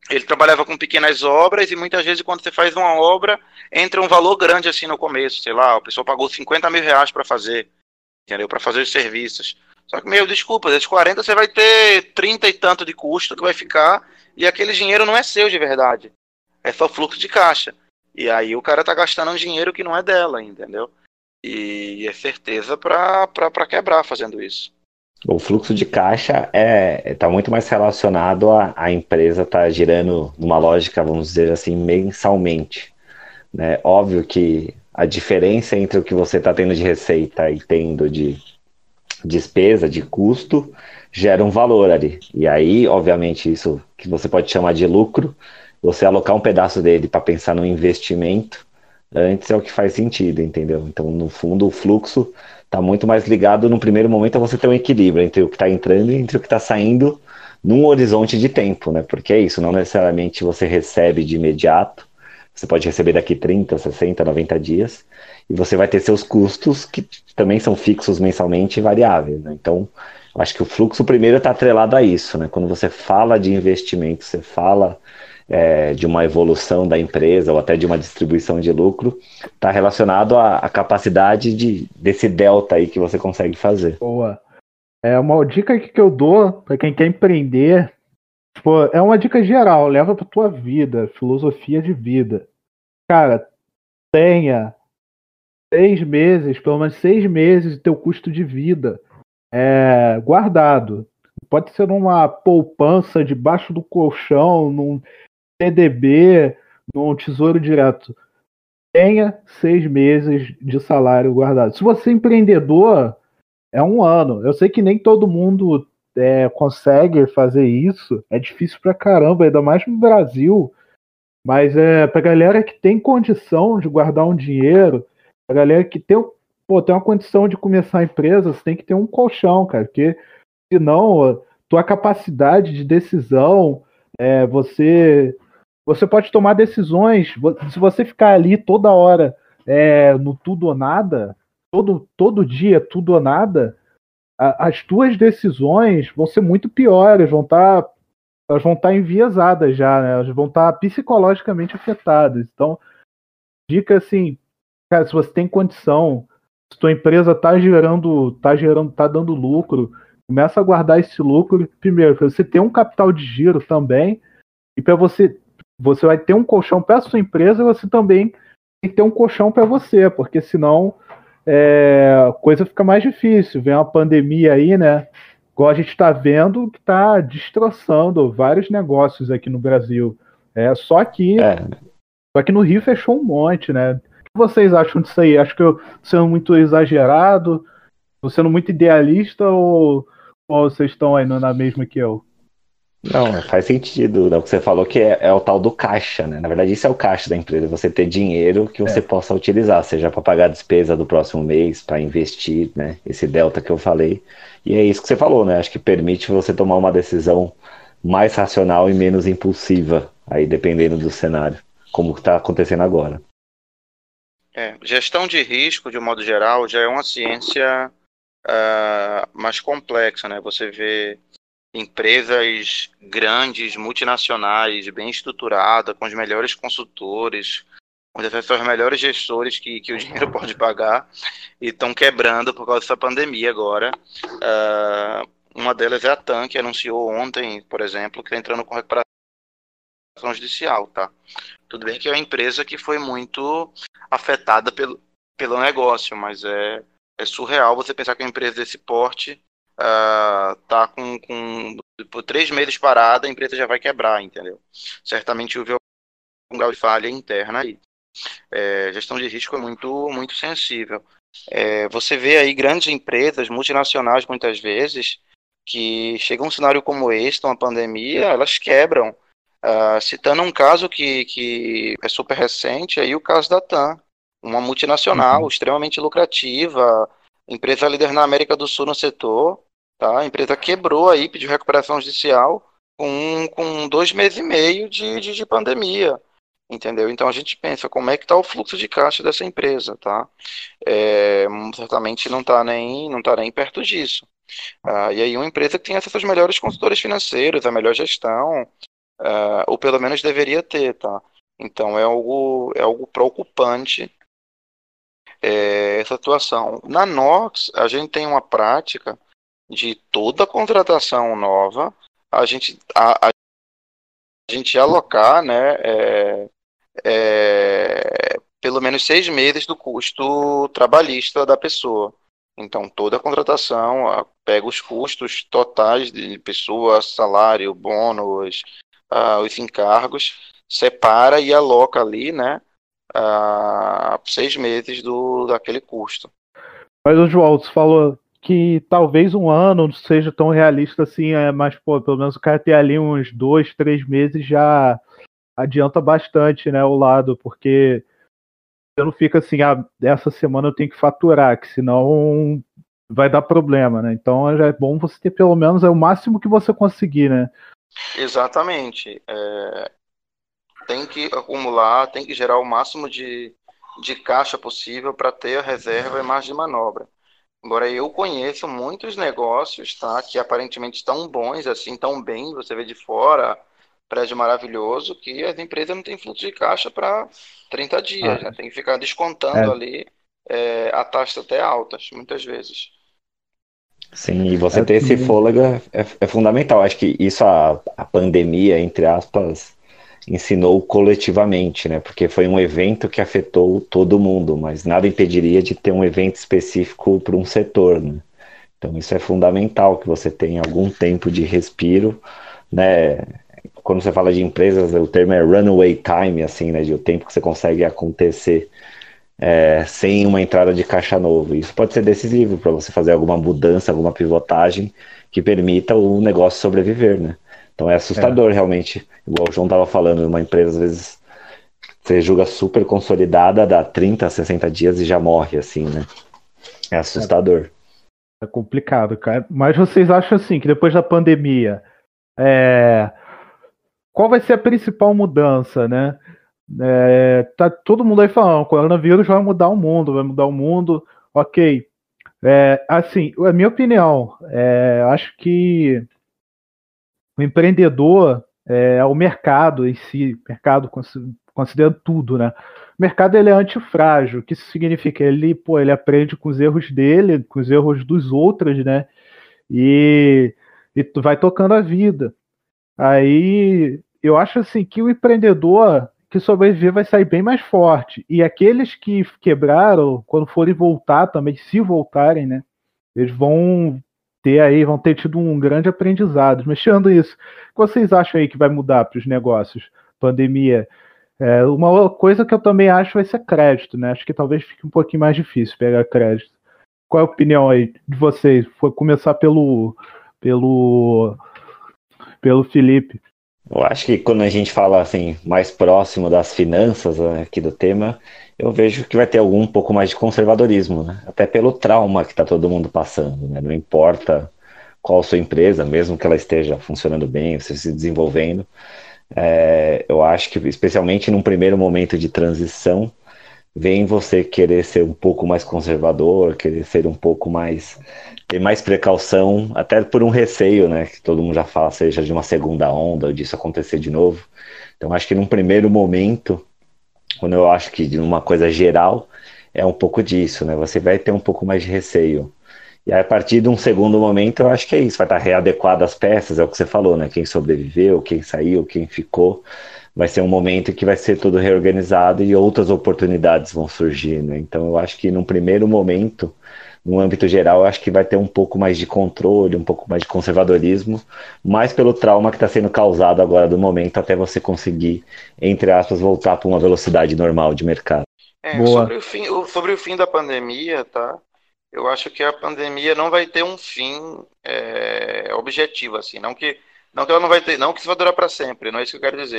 [SPEAKER 4] ele trabalhava com pequenas obras e muitas vezes quando você faz uma obra, entra um valor grande assim no começo. Sei lá, a pessoa pagou 50 mil reais para fazer, entendeu? Para fazer os serviços. Só que, meu, desculpa, desses 40 você vai ter 30 e tanto de custo que vai ficar e aquele dinheiro não é seu de verdade. É só fluxo de caixa. E aí o cara tá gastando um dinheiro que não é dela, entendeu? E é certeza pra, pra quebrar fazendo isso.
[SPEAKER 3] O fluxo de caixa é está muito mais relacionado a, a empresa estar tá girando numa lógica, vamos dizer assim, mensalmente. Né? Óbvio que a diferença entre o que você está tendo de receita e tendo de despesa, de custo, gera um valor ali. E aí, obviamente, isso que você pode chamar de lucro, você alocar um pedaço dele para pensar no investimento antes é o que faz sentido, entendeu? Então, no fundo, o fluxo está muito mais ligado no primeiro momento a você ter um equilíbrio entre o que está entrando e entre o que está saindo num horizonte de tempo, né? Porque é isso, não necessariamente você recebe de imediato, você pode receber daqui 30, 60, 90 dias, e você vai ter seus custos que também são fixos mensalmente e variáveis, né? Então, acho que o fluxo primeiro está atrelado a isso, né? Quando você fala de investimento, você fala é, de uma evolução da empresa ou até de uma distribuição de lucro, está relacionado à, à, capacidade de, desse delta aí que você consegue fazer.
[SPEAKER 2] Boa. É uma dica que eu dou para quem quer empreender. Pô, é uma dica geral, leva para tua vida, filosofia de vida. Cara, tenha seis meses, pelo menos seis meses de teu custo de vida é, guardado. Pode ser numa poupança debaixo do colchão, num, TDB, no Tesouro Direto, tenha seis meses de salário guardado. Se você é empreendedor, é um ano. Eu sei que nem todo mundo é, consegue fazer isso. É difícil pra caramba, ainda mais no Brasil. Mas é pra galera que tem condição de guardar um dinheiro, pra galera que tem, pô, tem uma condição de começar a empresa, você tem que ter um colchão, cara. Porque senão tua capacidade de decisão, é, você você pode tomar decisões. Se você ficar ali toda hora é, no tudo ou nada, todo, todo dia tudo ou nada, a, as tuas decisões vão ser muito piores, vão estar tá, elas vão estar tá enviesadas já, né? elas vão estar tá psicologicamente afetadas. Então, dica assim, cara, se você tem condição, se tua empresa está gerando, tá gerando, tá dando lucro, começa a guardar esse lucro primeiro, para você ter um capital de giro também, e para você você vai ter um colchão para sua empresa, você também tem que ter um colchão para você, porque senão é, a coisa fica mais difícil. Vem uma pandemia aí, né? Igual a gente está vendo que está destroçando vários negócios aqui no Brasil. É, só que é. só que no Rio fechou um monte, né? O que vocês acham disso aí? Acho que eu sendo muito exagerado, sendo muito idealista ou, ou vocês estão aí na mesma que eu?
[SPEAKER 3] Não, faz sentido. Né? O que você falou que é, é, o tal do caixa, né? Na verdade, isso é o caixa da empresa. Você ter dinheiro que você é. possa utilizar, seja para pagar a despesa do próximo mês, para investir, né? Esse delta que eu falei. E é isso que você falou, né? Acho que permite você tomar uma decisão mais racional e menos impulsiva, aí dependendo do cenário, como está acontecendo agora.
[SPEAKER 4] É, gestão de risco, de um modo geral, já é uma ciência uh, mais complexa, né? Você vê empresas grandes, multinacionais, bem estruturadas, com os melhores consultores, com os melhores gestores que, que o dinheiro pode pagar, e estão quebrando por causa dessa pandemia agora. Uh, uma delas é a TAM, que anunciou ontem, por exemplo, que está entrando com recuperação judicial, tá? Tudo bem que é uma empresa que foi muito afetada pelo, pelo negócio, mas é, é surreal você pensar que uma empresa desse porte uh, tá com, com por três meses parada, a empresa já vai quebrar, entendeu? Certamente houve um grau de falha interna aí. É, gestão de risco é muito, muito sensível. É, você vê aí grandes empresas multinacionais muitas vezes que chegam um cenário como este, uma pandemia, elas quebram. Uh, citando um caso que, que é super recente, aí o caso da TAM, uma multinacional uhum. extremamente lucrativa, empresa líder na América do Sul no setor, Tá? A empresa quebrou aí, pediu recuperação judicial com, com dois meses e meio de, de, de pandemia. Entendeu? Então a gente pensa como é que está o fluxo de caixa dessa empresa, tá? É, certamente não está nem, não tá nem perto disso. Ah, e aí uma empresa que tem essas melhores consultores financeiros, a melhor gestão, ah, ou pelo menos deveria ter, tá? Então é algo, é algo preocupante é, essa situação. Na Nox, a gente tem uma prática de toda contratação nova, a gente, a, a gente alocar, né, é, é, pelo menos seis meses do custo trabalhista da pessoa. Então, toda contratação pega os custos totais de pessoa, salário, bônus, uh, os encargos, separa e aloca ali, né, uh, seis meses do, daquele custo.
[SPEAKER 2] Mas o João, falou que talvez um ano não seja tão realista assim, é, mas pô, pelo menos o cara ter ali uns dois, três meses já adianta bastante, né, o lado, porque você não fica assim, ah, essa semana eu tenho que faturar, que senão vai dar problema, né? Então já é bom você ter pelo menos é o máximo que você conseguir, né?
[SPEAKER 4] Exatamente. É... Tem que acumular, tem que gerar o máximo de, de caixa possível para ter a reserva e margem de manobra. Embora eu conheça muitos negócios, tá? Que aparentemente estão bons, assim, tão bem, você vê de fora, prédio maravilhoso, que as empresas não têm fluxo de caixa para 30 dias, ah. né? Tem que ficar descontando é. ali é, a taxa até altas, muitas vezes.
[SPEAKER 3] Sim, e você é, ter esse fôlego é, é, fundamental. Acho que isso, a, a pandemia, entre aspas, ensinou coletivamente, né? Porque foi um evento que afetou todo mundo, mas nada impediria de ter um evento específico para um setor, né? Então isso é fundamental que você tenha algum tempo de respiro, né? Quando você fala de empresas, o termo é runaway time, assim, né? De o tempo que você consegue acontecer é, sem uma entrada de caixa novo. Isso pode ser decisivo para você fazer alguma mudança, alguma pivotagem que permita o negócio sobreviver, né? Então é assustador, é. realmente. Igual o João estava falando, uma empresa às vezes você julga super consolidada, dá 30, 60 dias e já morre, assim, né? É assustador.
[SPEAKER 2] É, complicado, cara. Mas vocês acham assim que depois da pandemia, é... qual vai ser a principal mudança, né? É... tá todo mundo aí falando, o coronavírus vai mudar o mundo, vai mudar o mundo, ok. É, assim, a minha opinião, é, acho que o empreendedor é o mercado em si, mercado considerando tudo, né? mercado ele é antifrágil. O que isso significa? Ele, pô, ele aprende com os erros dele, com os erros dos outros, né? E, e tu vai tocando a vida. Aí eu acho assim que o empreendedor que sobreviver vai sair bem mais forte. E aqueles que quebraram, quando forem voltar também, se voltarem, né? Eles vão ter aí, vão ter tido um grande aprendizado. Mexendo isso, o que vocês acham aí que vai mudar para os negócios? Pandemia. É, uma coisa que eu também acho vai ser crédito, né? Acho que talvez fique um pouquinho mais difícil pegar crédito. Qual é a opinião aí de vocês? Foi começar pelo pelo pelo Felipe.
[SPEAKER 3] Eu acho que quando a gente fala assim mais próximo das finanças né, aqui do tema, eu vejo que vai ter algum um pouco mais de conservadorismo, né? Até pelo trauma que está todo mundo passando, né? Não importa qual sua empresa, mesmo que ela esteja funcionando bem, você se desenvolvendo, é, eu acho que especialmente num primeiro momento de transição, vem você querer ser um pouco mais conservador, querer ser um pouco mais ter mais precaução, até por um receio, né, que todo mundo já fala, seja de uma segunda onda ou disso acontecer de novo. Então acho que num primeiro momento, quando eu acho que de uma coisa geral, é um pouco disso, né? Você vai ter um pouco mais de receio. E aí, a partir de um segundo momento, eu acho que é isso, vai estar readequado as peças, é o que você falou, né? Quem sobreviveu, quem saiu, quem ficou vai ser um momento que vai ser tudo reorganizado e outras oportunidades vão surgir, né? Então eu acho que num primeiro momento, no âmbito geral, eu acho que vai ter um pouco mais de controle, um pouco mais de conservadorismo, mais pelo trauma que está sendo causado agora do momento até você conseguir, entre aspas, voltar para uma velocidade normal de mercado.
[SPEAKER 4] É, sobre, o fim, sobre o fim da pandemia, tá? Eu acho que a pandemia não vai ter um fim é, objetivo, assim, não que não que ela não vai ter, não que isso vai durar para sempre, não é isso que eu quero dizer.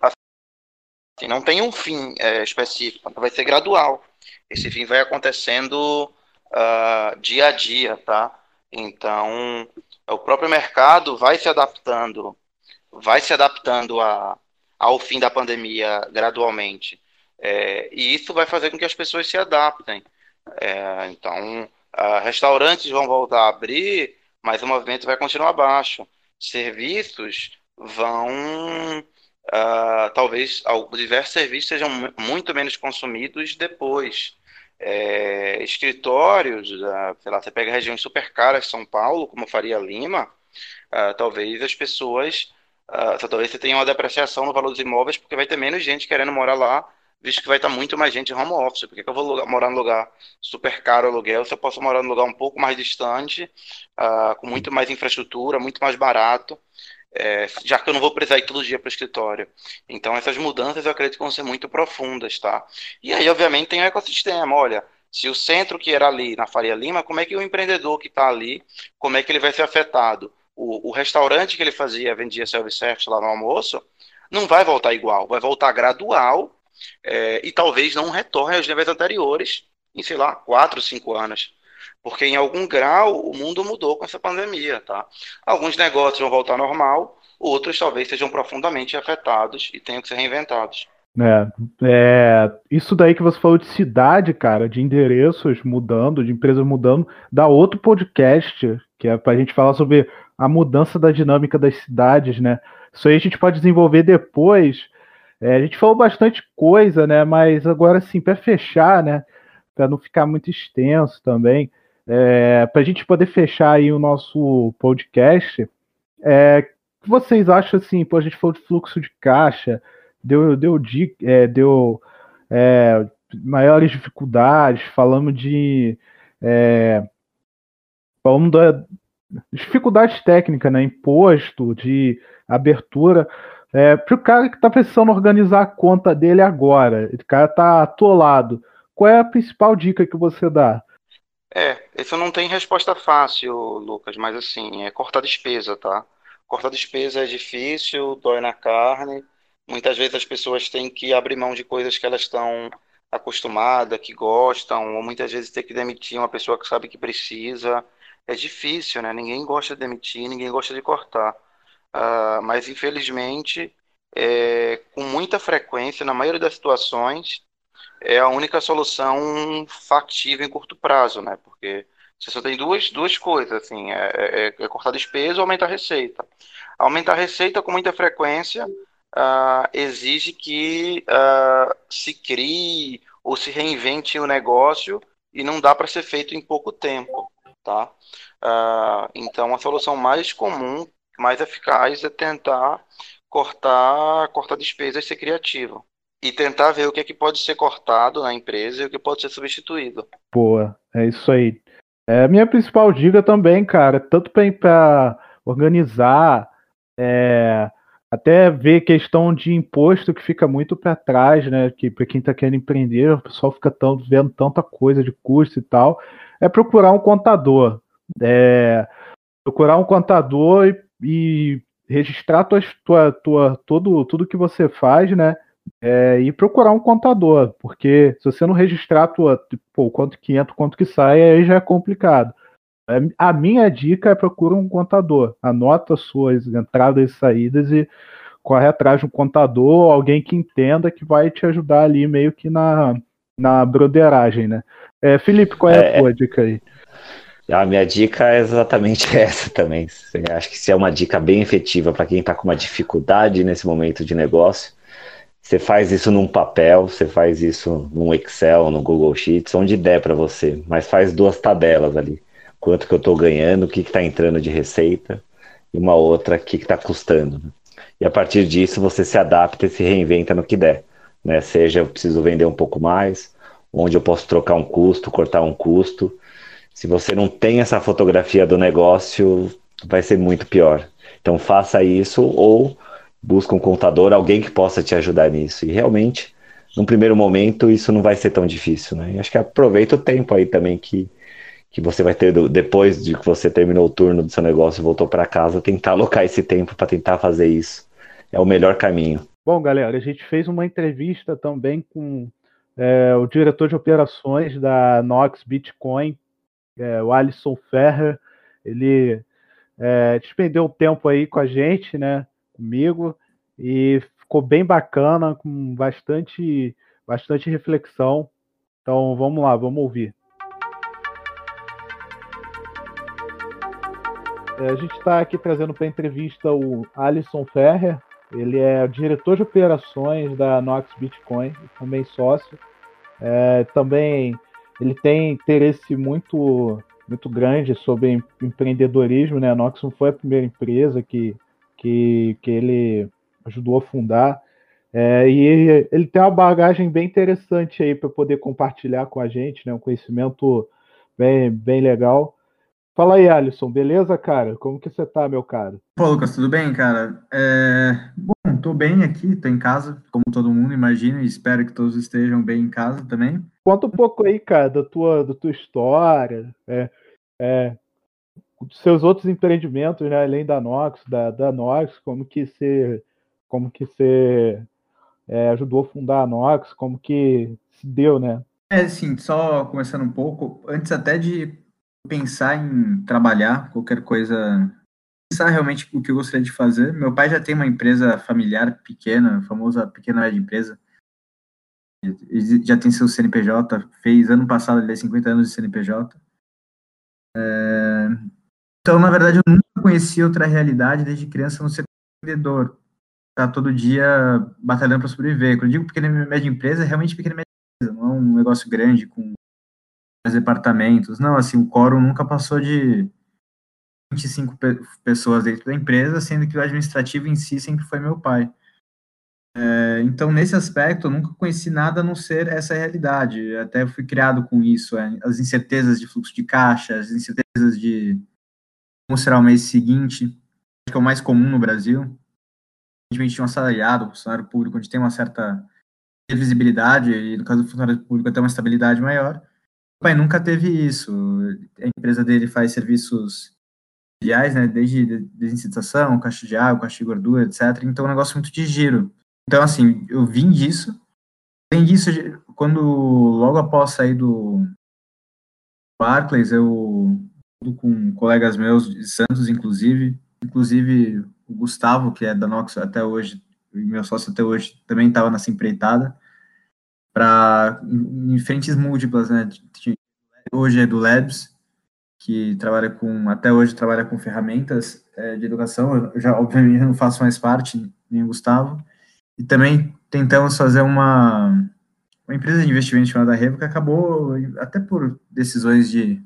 [SPEAKER 4] Assim, não tem um fim é, específico, vai ser gradual. Esse fim vai acontecendo uh, dia a dia, tá? Então, o próprio mercado vai se adaptando, vai se adaptando a, ao fim da pandemia gradualmente. É, e isso vai fazer com que as pessoas se adaptem. É, então, uh, restaurantes vão voltar a abrir, mas o movimento vai continuar baixo serviços vão. Uh, talvez diversos serviços sejam muito menos consumidos depois. É, escritórios, uh, sei lá, você pega regiões super caras, São Paulo, como Faria Lima, uh, talvez as pessoas, talvez você tenha uma depreciação no valor dos imóveis, porque vai ter menos gente querendo morar lá visto que vai estar muito mais gente em home office. Por que, que eu vou morar num lugar super caro aluguel se eu posso morar num lugar um pouco mais distante, uh, com muito mais infraestrutura, muito mais barato, é, já que eu não vou precisar ir todo dia para o escritório. Então, essas mudanças eu acredito que vão ser muito profundas, tá? E aí, obviamente, tem o ecossistema. Olha, se o centro que era ali na Faria Lima, como é que o empreendedor que está ali, como é que ele vai ser afetado? O, o restaurante que ele fazia, vendia self-service lá no almoço, não vai voltar igual, vai voltar gradual é, e talvez não retorne aos níveis anteriores em, sei lá, quatro, cinco anos. Porque em algum grau o mundo mudou com essa pandemia, tá? Alguns negócios vão voltar normal, outros talvez sejam profundamente afetados e tenham que ser reinventados.
[SPEAKER 2] É, é, isso daí que você falou de cidade, cara, de endereços mudando, de empresas mudando, dá outro podcast, que é para a gente falar sobre a mudança da dinâmica das cidades, né? Isso aí a gente pode desenvolver depois, é, a gente falou bastante coisa, né? Mas agora sim, para fechar, né? Para não ficar muito extenso também, é, para a gente poder fechar aí o nosso podcast, é, o que vocês acham assim? Pô, a gente falou de fluxo de caixa, deu, deu, é, deu é, maiores dificuldades, falamos de. É, falamos da dificuldades técnicas, né? Imposto, de abertura. É, para o cara que está precisando organizar a conta dele agora, o cara está atolado, qual é a principal dica que você dá?
[SPEAKER 4] É, isso não tem resposta fácil, Lucas, mas assim, é cortar despesa, tá? Cortar despesa é difícil, dói na carne. Muitas vezes as pessoas têm que abrir mão de coisas que elas estão acostumadas, que gostam, ou muitas vezes ter que demitir uma pessoa que sabe que precisa. É difícil, né? Ninguém gosta de demitir, ninguém gosta de cortar. Uh, mas infelizmente, é, com muita frequência, na maioria das situações, é a única solução factível em curto prazo, né? Porque você só tem duas, duas coisas, assim, é, é, é cortar despesa ou aumentar a receita. Aumentar a receita com muita frequência uh, exige que uh, se crie ou se reinvente o negócio e não dá para ser feito em pouco tempo, tá? Então, a solução mais comum, mais eficaz é tentar cortar, cortar despesas e ser criativo. E tentar ver o que é que pode ser cortado na empresa e o que pode ser substituído.
[SPEAKER 2] Boa, é isso aí. É, minha principal dica também, cara, tanto para organizar, é, até ver questão de imposto que fica muito para trás, né? Que para quem está querendo empreender, o pessoal fica tão, vendo tanta coisa de custo e tal. É procurar um contador. É, procurar um contador e, e registrar tua, tua, tua, todo, tudo que você faz, né? É, e procurar um contador, porque se você não registrar tua, quanto que entra, quanto que sai, aí já é complicado. É, a minha dica é procura um contador. Anota suas entradas e saídas e corre atrás de um contador, alguém que entenda que vai te ajudar ali meio que na, na broderagem, né? É, Felipe, qual é, é a tua dica aí?
[SPEAKER 3] A minha dica é exatamente essa também. Acho que se é uma dica bem efetiva para quem está com uma dificuldade nesse momento de negócio, você faz isso num papel, você faz isso num Excel, no Google Sheets, onde der para você, mas faz duas tabelas ali quanto que eu estou ganhando, o que está entrando de receita, e uma outra, o que está custando. Né? E a partir disso você se adapta e se reinventa no que der. Né? Seja eu preciso vender um pouco mais, onde eu posso trocar um custo, cortar um custo. Se você não tem essa fotografia do negócio, vai ser muito pior. Então faça isso ou busca um contador, alguém que possa te ajudar nisso. E realmente, num primeiro momento, isso não vai ser tão difícil. Né? E acho que aproveita o tempo aí também que que você vai ter depois de que você terminou o turno do seu negócio e voltou para casa, tentar alocar esse tempo para tentar fazer isso. É o melhor caminho.
[SPEAKER 2] Bom, galera, a gente fez uma entrevista também com é, o diretor de operações da Nox Bitcoin, é, o Alisson Ferrer. Ele é, despendeu o tempo aí com a gente, né, comigo, e ficou bem bacana, com bastante, bastante reflexão. Então vamos lá, vamos ouvir. É, a gente está aqui trazendo para entrevista o Alisson Ferrer. Ele é diretor de operações da Nox Bitcoin, também sócio. É, também ele tem interesse muito muito grande sobre empreendedorismo, né? A Nox não foi a primeira empresa que, que, que ele ajudou a fundar. É, e ele, ele, tem uma bagagem bem interessante aí para poder compartilhar com a gente, né? Um conhecimento bem, bem legal. Fala aí, Alisson, beleza, cara? Como que você tá, meu cara?
[SPEAKER 5] Pô, Lucas, tudo bem, cara? É... Bom, tô bem aqui, tô em casa, como todo mundo, imagina, e espero que todos estejam bem em casa também.
[SPEAKER 2] Conta um pouco aí, cara, da tua, da tua história, é, é, dos seus outros empreendimentos, né, além da Nox, da, da Nox, como que você, como que você é, ajudou a fundar a Nox, como que se deu, né?
[SPEAKER 5] É, assim, só começando um pouco, antes até de pensar em trabalhar, qualquer coisa, pensar realmente o que eu gostaria de fazer. Meu pai já tem uma empresa familiar pequena, famosa pequena empresa. Já tem seu CNPJ, fez ano passado ele 50 anos de CNPJ. É... Então, na verdade, eu nunca conheci outra realidade desde criança não ser empreendedor. Tá todo dia batalhando para sobreviver. Quando eu digo pequena média empresa, é realmente pequena média empresa, não é um negócio grande com departamentos. Não, assim, o quórum nunca passou de 25 pe pessoas dentro da empresa, sendo que o administrativo em si sempre foi meu pai. É, então, nesse aspecto, eu nunca conheci nada a não ser essa realidade. Até fui criado com isso, é, as incertezas de fluxo de caixa, as incertezas de como será o mês seguinte, que é o mais comum no Brasil. A gente tinha um assalariado, funcionário público, onde tem uma certa visibilidade, e no caso do funcionário público até uma estabilidade maior pai nunca teve isso. A empresa dele faz serviços mundiais, né, desde desincitação, caixa de água, caixa de gordura, etc. Então é um negócio muito de giro. Então, assim, eu vim disso. Além disso, quando logo após sair do Barclays, eu com colegas meus de Santos, inclusive, inclusive o Gustavo, que é da Nox até hoje, meu sócio até hoje, também estava nessa empreitada para em frentes múltiplas, né? Hoje é do Labs, que trabalha com, até hoje trabalha com ferramentas é, de educação. Eu já, obviamente, não faço mais parte, nem o Gustavo. E também tentamos fazer uma, uma empresa de investimento chamada Revo, que acabou, até por decisões de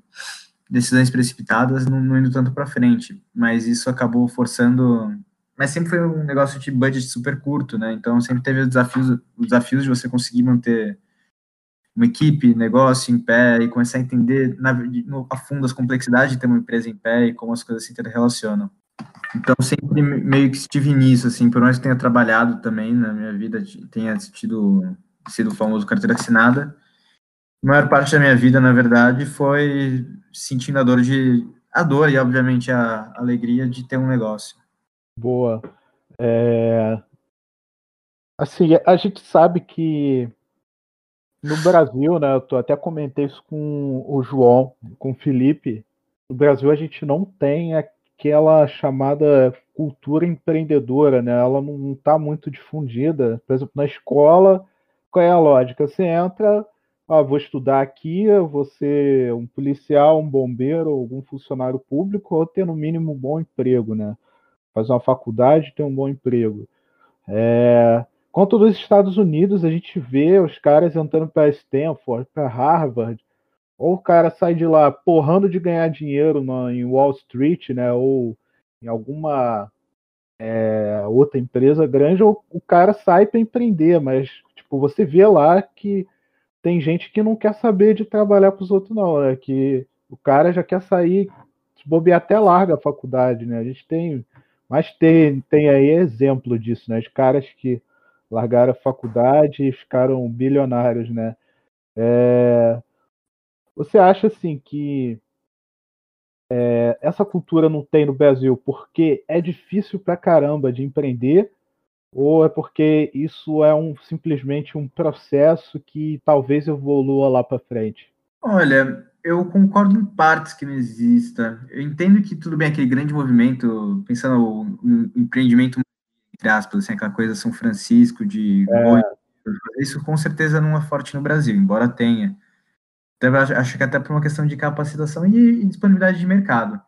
[SPEAKER 5] decisões precipitadas, não, não indo tanto para frente. Mas isso acabou forçando. Mas sempre foi um negócio de budget super curto, né? Então sempre teve os desafios, os desafios de você conseguir manter uma equipe, negócio em pé e começar a entender na, no, a fundo as complexidades de ter uma empresa em pé e como as coisas se interrelacionam. Então, sempre meio que estive nisso, assim, por mais que tenha trabalhado também na minha vida, tenha tido, sido famoso carteira assinada, a maior parte da minha vida, na verdade, foi sentindo a dor de a dor e obviamente a alegria de ter um negócio.
[SPEAKER 2] Boa. É... Assim, a gente sabe que no Brasil, né, eu até comentei isso com o João, com o Felipe, no Brasil a gente não tem aquela chamada cultura empreendedora, né? Ela não está muito difundida. Por exemplo, na escola, qual é a lógica? Você entra, ah, vou estudar aqui, vou ser um policial, um bombeiro, algum funcionário público, ou ter no mínimo um bom emprego, né? Fazer uma faculdade, ter um bom emprego. É... Quanto dos Estados Unidos, a gente vê os caras entrando para Stanford, para Harvard, ou o cara sai de lá porrando de ganhar dinheiro em Wall Street, né? Ou em alguma é, outra empresa grande, ou o cara sai para empreender, mas tipo, você vê lá que tem gente que não quer saber de trabalhar para os outros, não, né? Que o cara já quer sair, se bobear até larga a faculdade, né? A gente tem, mas tem, tem aí exemplo disso, né? Os caras que largaram a faculdade e ficaram bilionários, né? É, você acha assim que é, essa cultura não tem no Brasil porque é difícil pra caramba de empreender? Ou é porque isso é um simplesmente um processo que talvez evolua lá para frente?
[SPEAKER 5] Olha, eu concordo em partes que não exista. Eu entendo que tudo bem aquele grande movimento, pensando no empreendimento entre aspas, assim, aquela coisa São Francisco de é. isso com certeza não é forte no Brasil, embora tenha. Então, acho que até por uma questão de capacitação e, e disponibilidade de mercado.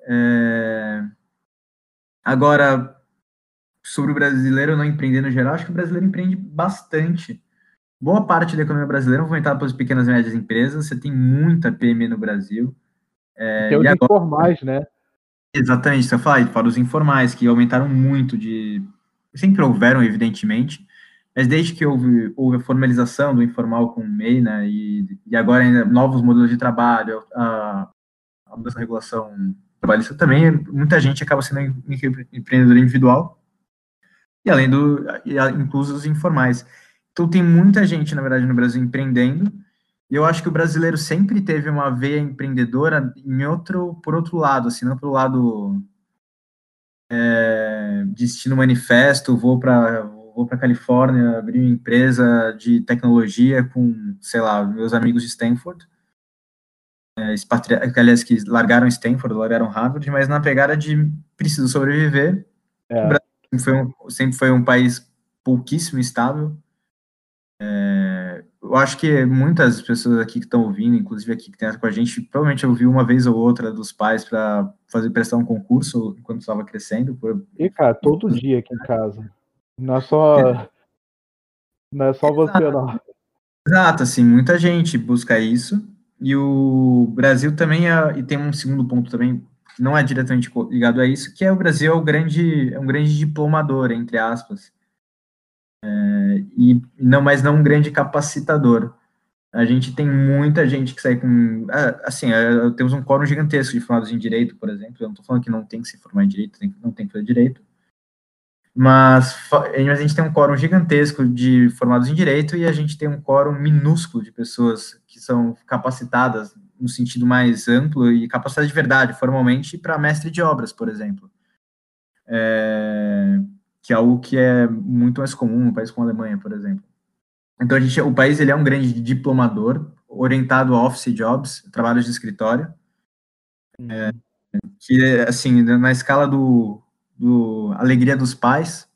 [SPEAKER 5] É... Agora, sobre o brasileiro não empreender no geral, acho que o brasileiro empreende bastante. Boa parte da economia brasileira é movimentada pelas pequenas e médias empresas, você tem muita PME no Brasil.
[SPEAKER 2] É, tem os agora, informais, né?
[SPEAKER 5] Exatamente, você fala, fala os informais, que aumentaram muito de... Sempre houveram, evidentemente, mas desde que houve, houve a formalização do informal com o MEI, né, e, e agora ainda novos modelos de trabalho, a, a mudança da regulação trabalhista também, muita gente acaba sendo empreendedor individual, e além do, incluso os informais. Então tem muita gente, na verdade, no Brasil empreendendo, e eu acho que o brasileiro sempre teve uma veia empreendedora em outro, por outro lado, assim, não pelo lado é, destino manifesto, vou para vou para Califórnia abrir uma empresa de tecnologia com, sei lá, meus amigos de Stanford, é, aliás, que largaram Stanford, largaram Harvard, mas na pegada de preciso sobreviver. É. O Brasil sempre foi, um, sempre foi um país pouquíssimo estável. É, eu acho que muitas pessoas aqui que estão ouvindo, inclusive aqui que tem com a gente, provavelmente ouviu uma vez ou outra dos pais para fazer prestar um concurso enquanto estava crescendo. Por...
[SPEAKER 2] E, cara, todo dia aqui em casa. Não é só. Não é só você, não.
[SPEAKER 5] Exato, assim, muita gente busca isso. E o Brasil também é, e tem um segundo ponto também, que não é diretamente ligado a isso, que é o Brasil é, o grande, é um grande diplomador, entre aspas. É, e não, mas não um grande capacitador. A gente tem muita gente que sai com. É, assim, é, temos um quórum gigantesco de formados em direito, por exemplo. Eu não estou falando que não tem que se formar em direito, não tem que fazer direito mas a gente tem um quórum gigantesco de formados em direito e a gente tem um quórum minúsculo de pessoas que são capacitadas no sentido mais amplo e capacitadas de verdade, formalmente, para mestre de obras, por exemplo. É, que é algo que é muito mais comum no país como a Alemanha, por exemplo. Então, a gente, o país ele é um grande diplomador, orientado a office jobs, trabalhos de escritório, é, que, assim, na escala do do Alegria dos Pais.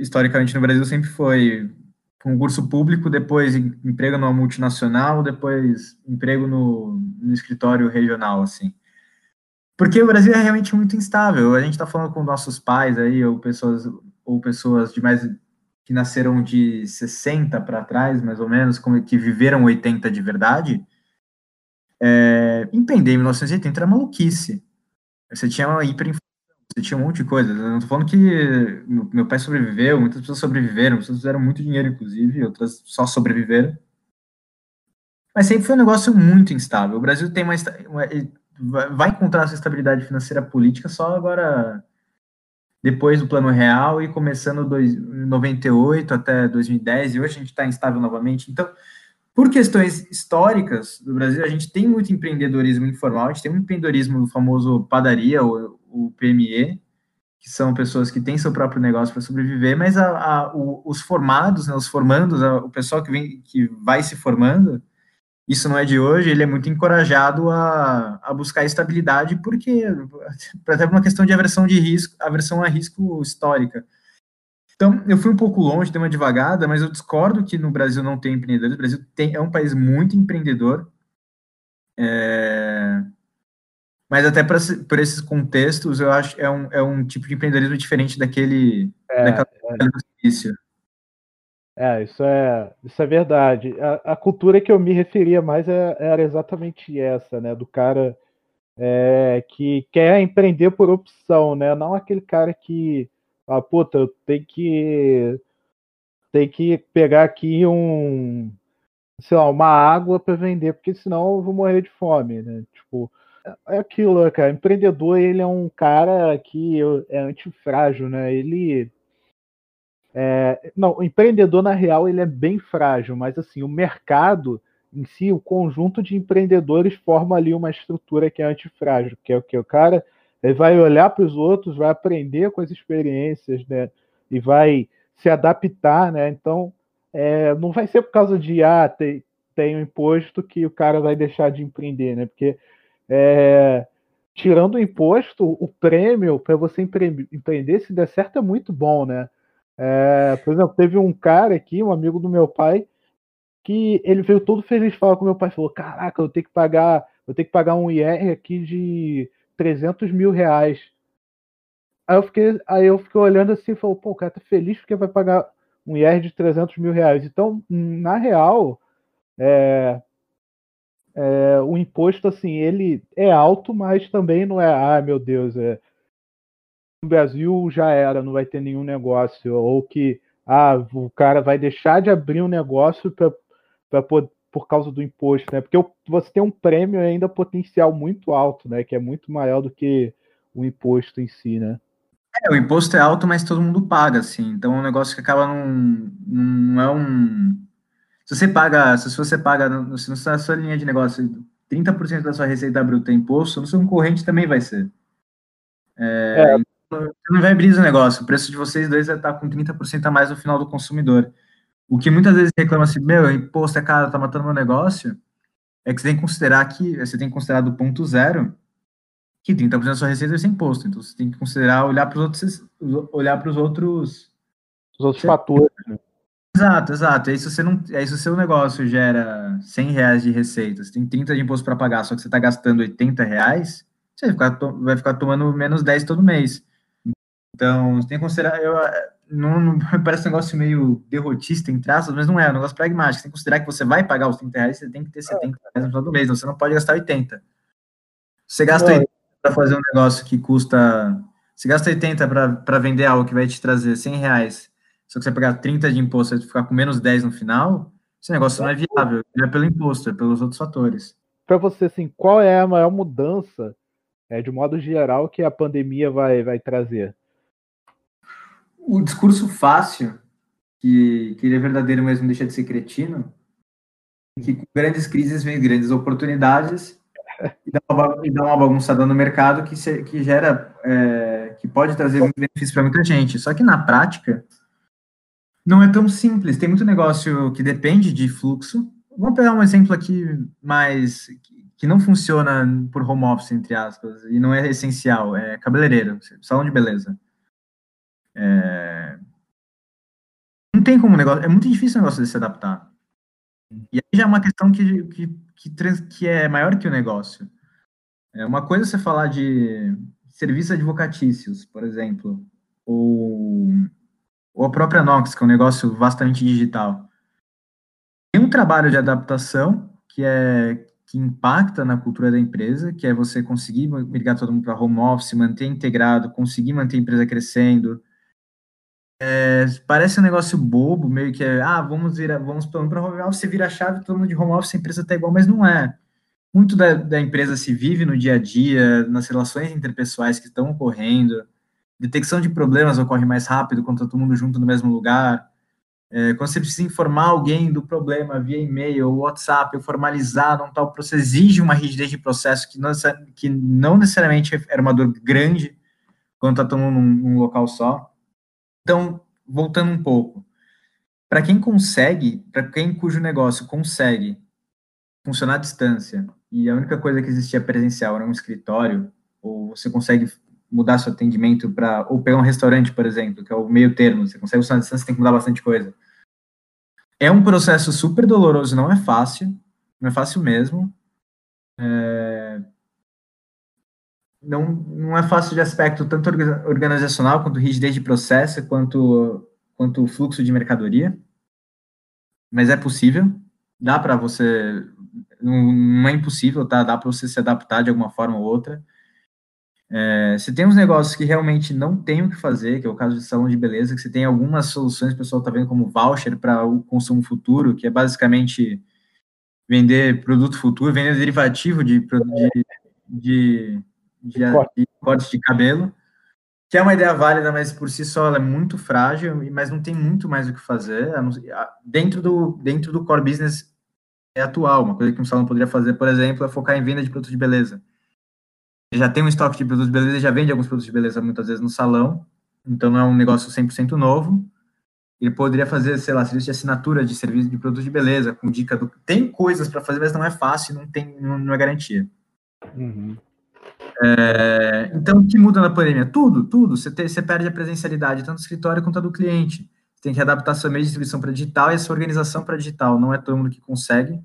[SPEAKER 5] Historicamente no Brasil sempre foi concurso público, depois emprego numa multinacional, depois emprego no, no escritório regional, assim. Porque o Brasil é realmente muito instável. A gente está falando com nossos pais aí, ou pessoas, ou pessoas de mais que nasceram de 60 para trás, mais ou menos, como que viveram 80 de verdade, é, empreender em 1980 era maluquice. Você tinha uma hiperinflação, tinha um monte de coisa. Eu não tô falando que meu pai sobreviveu, muitas pessoas sobreviveram, pessoas fizeram muito dinheiro, inclusive, outras só sobreviveram. Mas sempre foi um negócio muito instável. O Brasil tem uma vai encontrar essa estabilidade financeira política só agora depois do Plano Real e começando em 98 até 2010 e hoje a gente está instável novamente. Então, por questões históricas do Brasil, a gente tem muito empreendedorismo informal, a gente tem um empreendedorismo do famoso padaria, o, o PME, que são pessoas que têm seu próprio negócio para sobreviver, mas a, a, o, os formados, né, os formandos, a, o pessoal que, vem, que vai se formando, isso não é de hoje, ele é muito encorajado a, a buscar estabilidade, porque, até uma questão de aversão de risco, aversão a risco histórica. Então, eu fui um pouco longe, dei uma devagada, mas eu discordo que no Brasil não tem empreendedores. O Brasil tem, é um país muito empreendedor. É... Mas até por esses contextos, eu acho que é um, é um tipo de empreendedorismo diferente daquele é, daquela é. início.
[SPEAKER 2] É, isso é, isso é verdade. A, a cultura que eu me referia mais é, era exatamente essa, né? Do cara é, que quer empreender por opção, né? Não aquele cara que ah, puta, eu tenho que tem que pegar aqui um, sei lá, uma água para vender, porque senão eu vou morrer de fome, né? Tipo, é aquilo, né, cara. Empreendedor, ele é um cara que é antifrágil, né? Ele é, não, empreendedor na real ele é bem frágil, mas assim o mercado em si, o conjunto de empreendedores forma ali uma estrutura que é antifrágil, que é o que o cara ele vai olhar para os outros, vai aprender com as experiências, né? E vai se adaptar, né? Então, é, não vai ser por causa de ah, tem, tem um imposto que o cara vai deixar de empreender, né? Porque é, tirando o imposto, o prêmio para você empreender, se der certo, é muito bom, né? É, por exemplo, teve um cara aqui, um amigo do meu pai, que ele veio todo feliz falar com meu pai, falou: Caraca, eu tenho que pagar, eu tenho que pagar um IR aqui de 300 mil reais. Aí eu fiquei, aí eu fiquei olhando assim e falei, pô, o cara tá feliz porque vai pagar um IR de 300 mil reais. Então, na real, é, é, o imposto, assim, ele é alto, mas também não é, ah, meu Deus, é, no Brasil já era, não vai ter nenhum negócio, ou que, ah, o cara vai deixar de abrir um negócio para poder por causa do imposto, né? Porque você tem um prêmio ainda potencial muito alto, né? Que é muito maior do que o imposto em si, né?
[SPEAKER 5] É, o imposto é alto, mas todo mundo paga, assim. Então é um negócio que acaba não, não é um. Se você paga, se você paga, se na sua linha de negócio, 30% da sua receita bruta é imposto, no seu concorrente também vai ser. É, é. Então, não vai abrir o negócio. O preço de vocês dois vai estar com 30% a mais no final do consumidor. O que muitas vezes reclama assim, meu, imposto é caro, tá matando meu negócio, é que você tem que considerar que, você tem que considerar do ponto zero, que 30% da sua receita vai ser imposto. Então você tem que considerar olhar para os outros, olhar para os outros,
[SPEAKER 2] os outros fatores. Né?
[SPEAKER 5] Exato, exato. Aí se, você não, aí se o seu negócio gera 100 reais de receita, você tem 30 de imposto para pagar, só que você está gastando 80 reais, você vai ficar, vai ficar tomando menos 10 todo mês. Então, você tem que considerar. Eu, não, não, parece um negócio meio derrotista, em traços, mas não é, é um negócio pragmático. Você tem que considerar que você vai pagar os 30 reais, você tem que ter 70 reais no final do mês, você não pode gastar 80. Você gasta 80 para fazer um negócio que custa. Você gasta 80 para vender algo que vai te trazer 100 reais, só que você pagar 30 de imposto e ficar com menos 10 no final, esse negócio não é viável. Não é pelo imposto, é pelos outros fatores.
[SPEAKER 2] Para você, assim, qual é a maior mudança, é, de modo geral, que a pandemia vai, vai trazer?
[SPEAKER 5] o discurso fácil, que, que ele é verdadeiro, mas não deixa de ser cretino, que com grandes crises vem grandes oportunidades e dá uma, e dá uma bagunçada no mercado que, se, que gera, é, que pode trazer benefício para muita gente. Só que na prática, não é tão simples. Tem muito negócio que depende de fluxo. Vamos pegar um exemplo aqui mais que não funciona por home office, entre aspas, e não é essencial, é cabeleireiro, salão de beleza. É... Não tem como negócio. É muito difícil o negócio de se adaptar. E aí já é uma questão que, que, que, que é maior que o negócio. É uma coisa você falar de serviços advocatícios, por exemplo, ou ou a própria Nox, que é um negócio vastamente digital. Tem um trabalho de adaptação que é que impacta na cultura da empresa, que é você conseguir migrar todo mundo para home office, manter integrado, conseguir manter a empresa crescendo. É, parece um negócio bobo, meio que é, ah, vamos virar, vamos para home office, você vira a chave, todo mundo de home office, a empresa está igual, mas não é. Muito da, da empresa se vive no dia a dia, nas relações interpessoais que estão ocorrendo, detecção de problemas ocorre mais rápido quando está todo mundo junto no mesmo lugar. É, quando você precisa informar alguém do problema via e-mail ou WhatsApp, ou formalizar um tal processo, exige uma rigidez de processo que não, que não necessariamente era uma dor grande quando está todo mundo num, num local só. Então, voltando um pouco, para quem consegue, para quem cujo negócio consegue funcionar à distância e a única coisa que existia presencial era um escritório, ou você consegue mudar seu atendimento para ou pegar um restaurante, por exemplo, que é o meio termo, você consegue usar a distância, tem que mudar bastante coisa. É um processo super doloroso, não é fácil, não é fácil mesmo. É... Não, não é fácil de aspecto tanto organizacional quanto rigidez de processo, quanto, quanto fluxo de mercadoria, mas é possível. Dá para você, não, não é impossível, tá? Dá para você se adaptar de alguma forma ou outra. É, você tem uns negócios que realmente não tem o que fazer, que é o caso de salão de beleza, que você tem algumas soluções, o pessoal está vendo como voucher para o consumo futuro, que é basicamente vender produto futuro, vender derivativo de, de, de, de, de corte de cabelo, que é uma ideia válida, mas por si só ela é muito frágil, mas não tem muito mais o que fazer. Dentro do, dentro do core business é atual, uma coisa que um salão poderia fazer, por exemplo, é focar em venda de produtos de beleza já tem um estoque de produtos de beleza, já vende alguns produtos de beleza muitas vezes no salão, então não é um negócio 100% novo. Ele poderia fazer, sei lá, serviço de assinatura de serviço de produtos de beleza, com dica do. Tem coisas para fazer, mas não é fácil, não tem, não, não é garantia. Uhum. É, então, o que muda na pandemia? Tudo, tudo. Você, você perde a presencialidade, tanto do escritório quanto a do cliente. Você tem que adaptar sua meio de distribuição para digital e a sua organização para digital. Não é todo mundo que consegue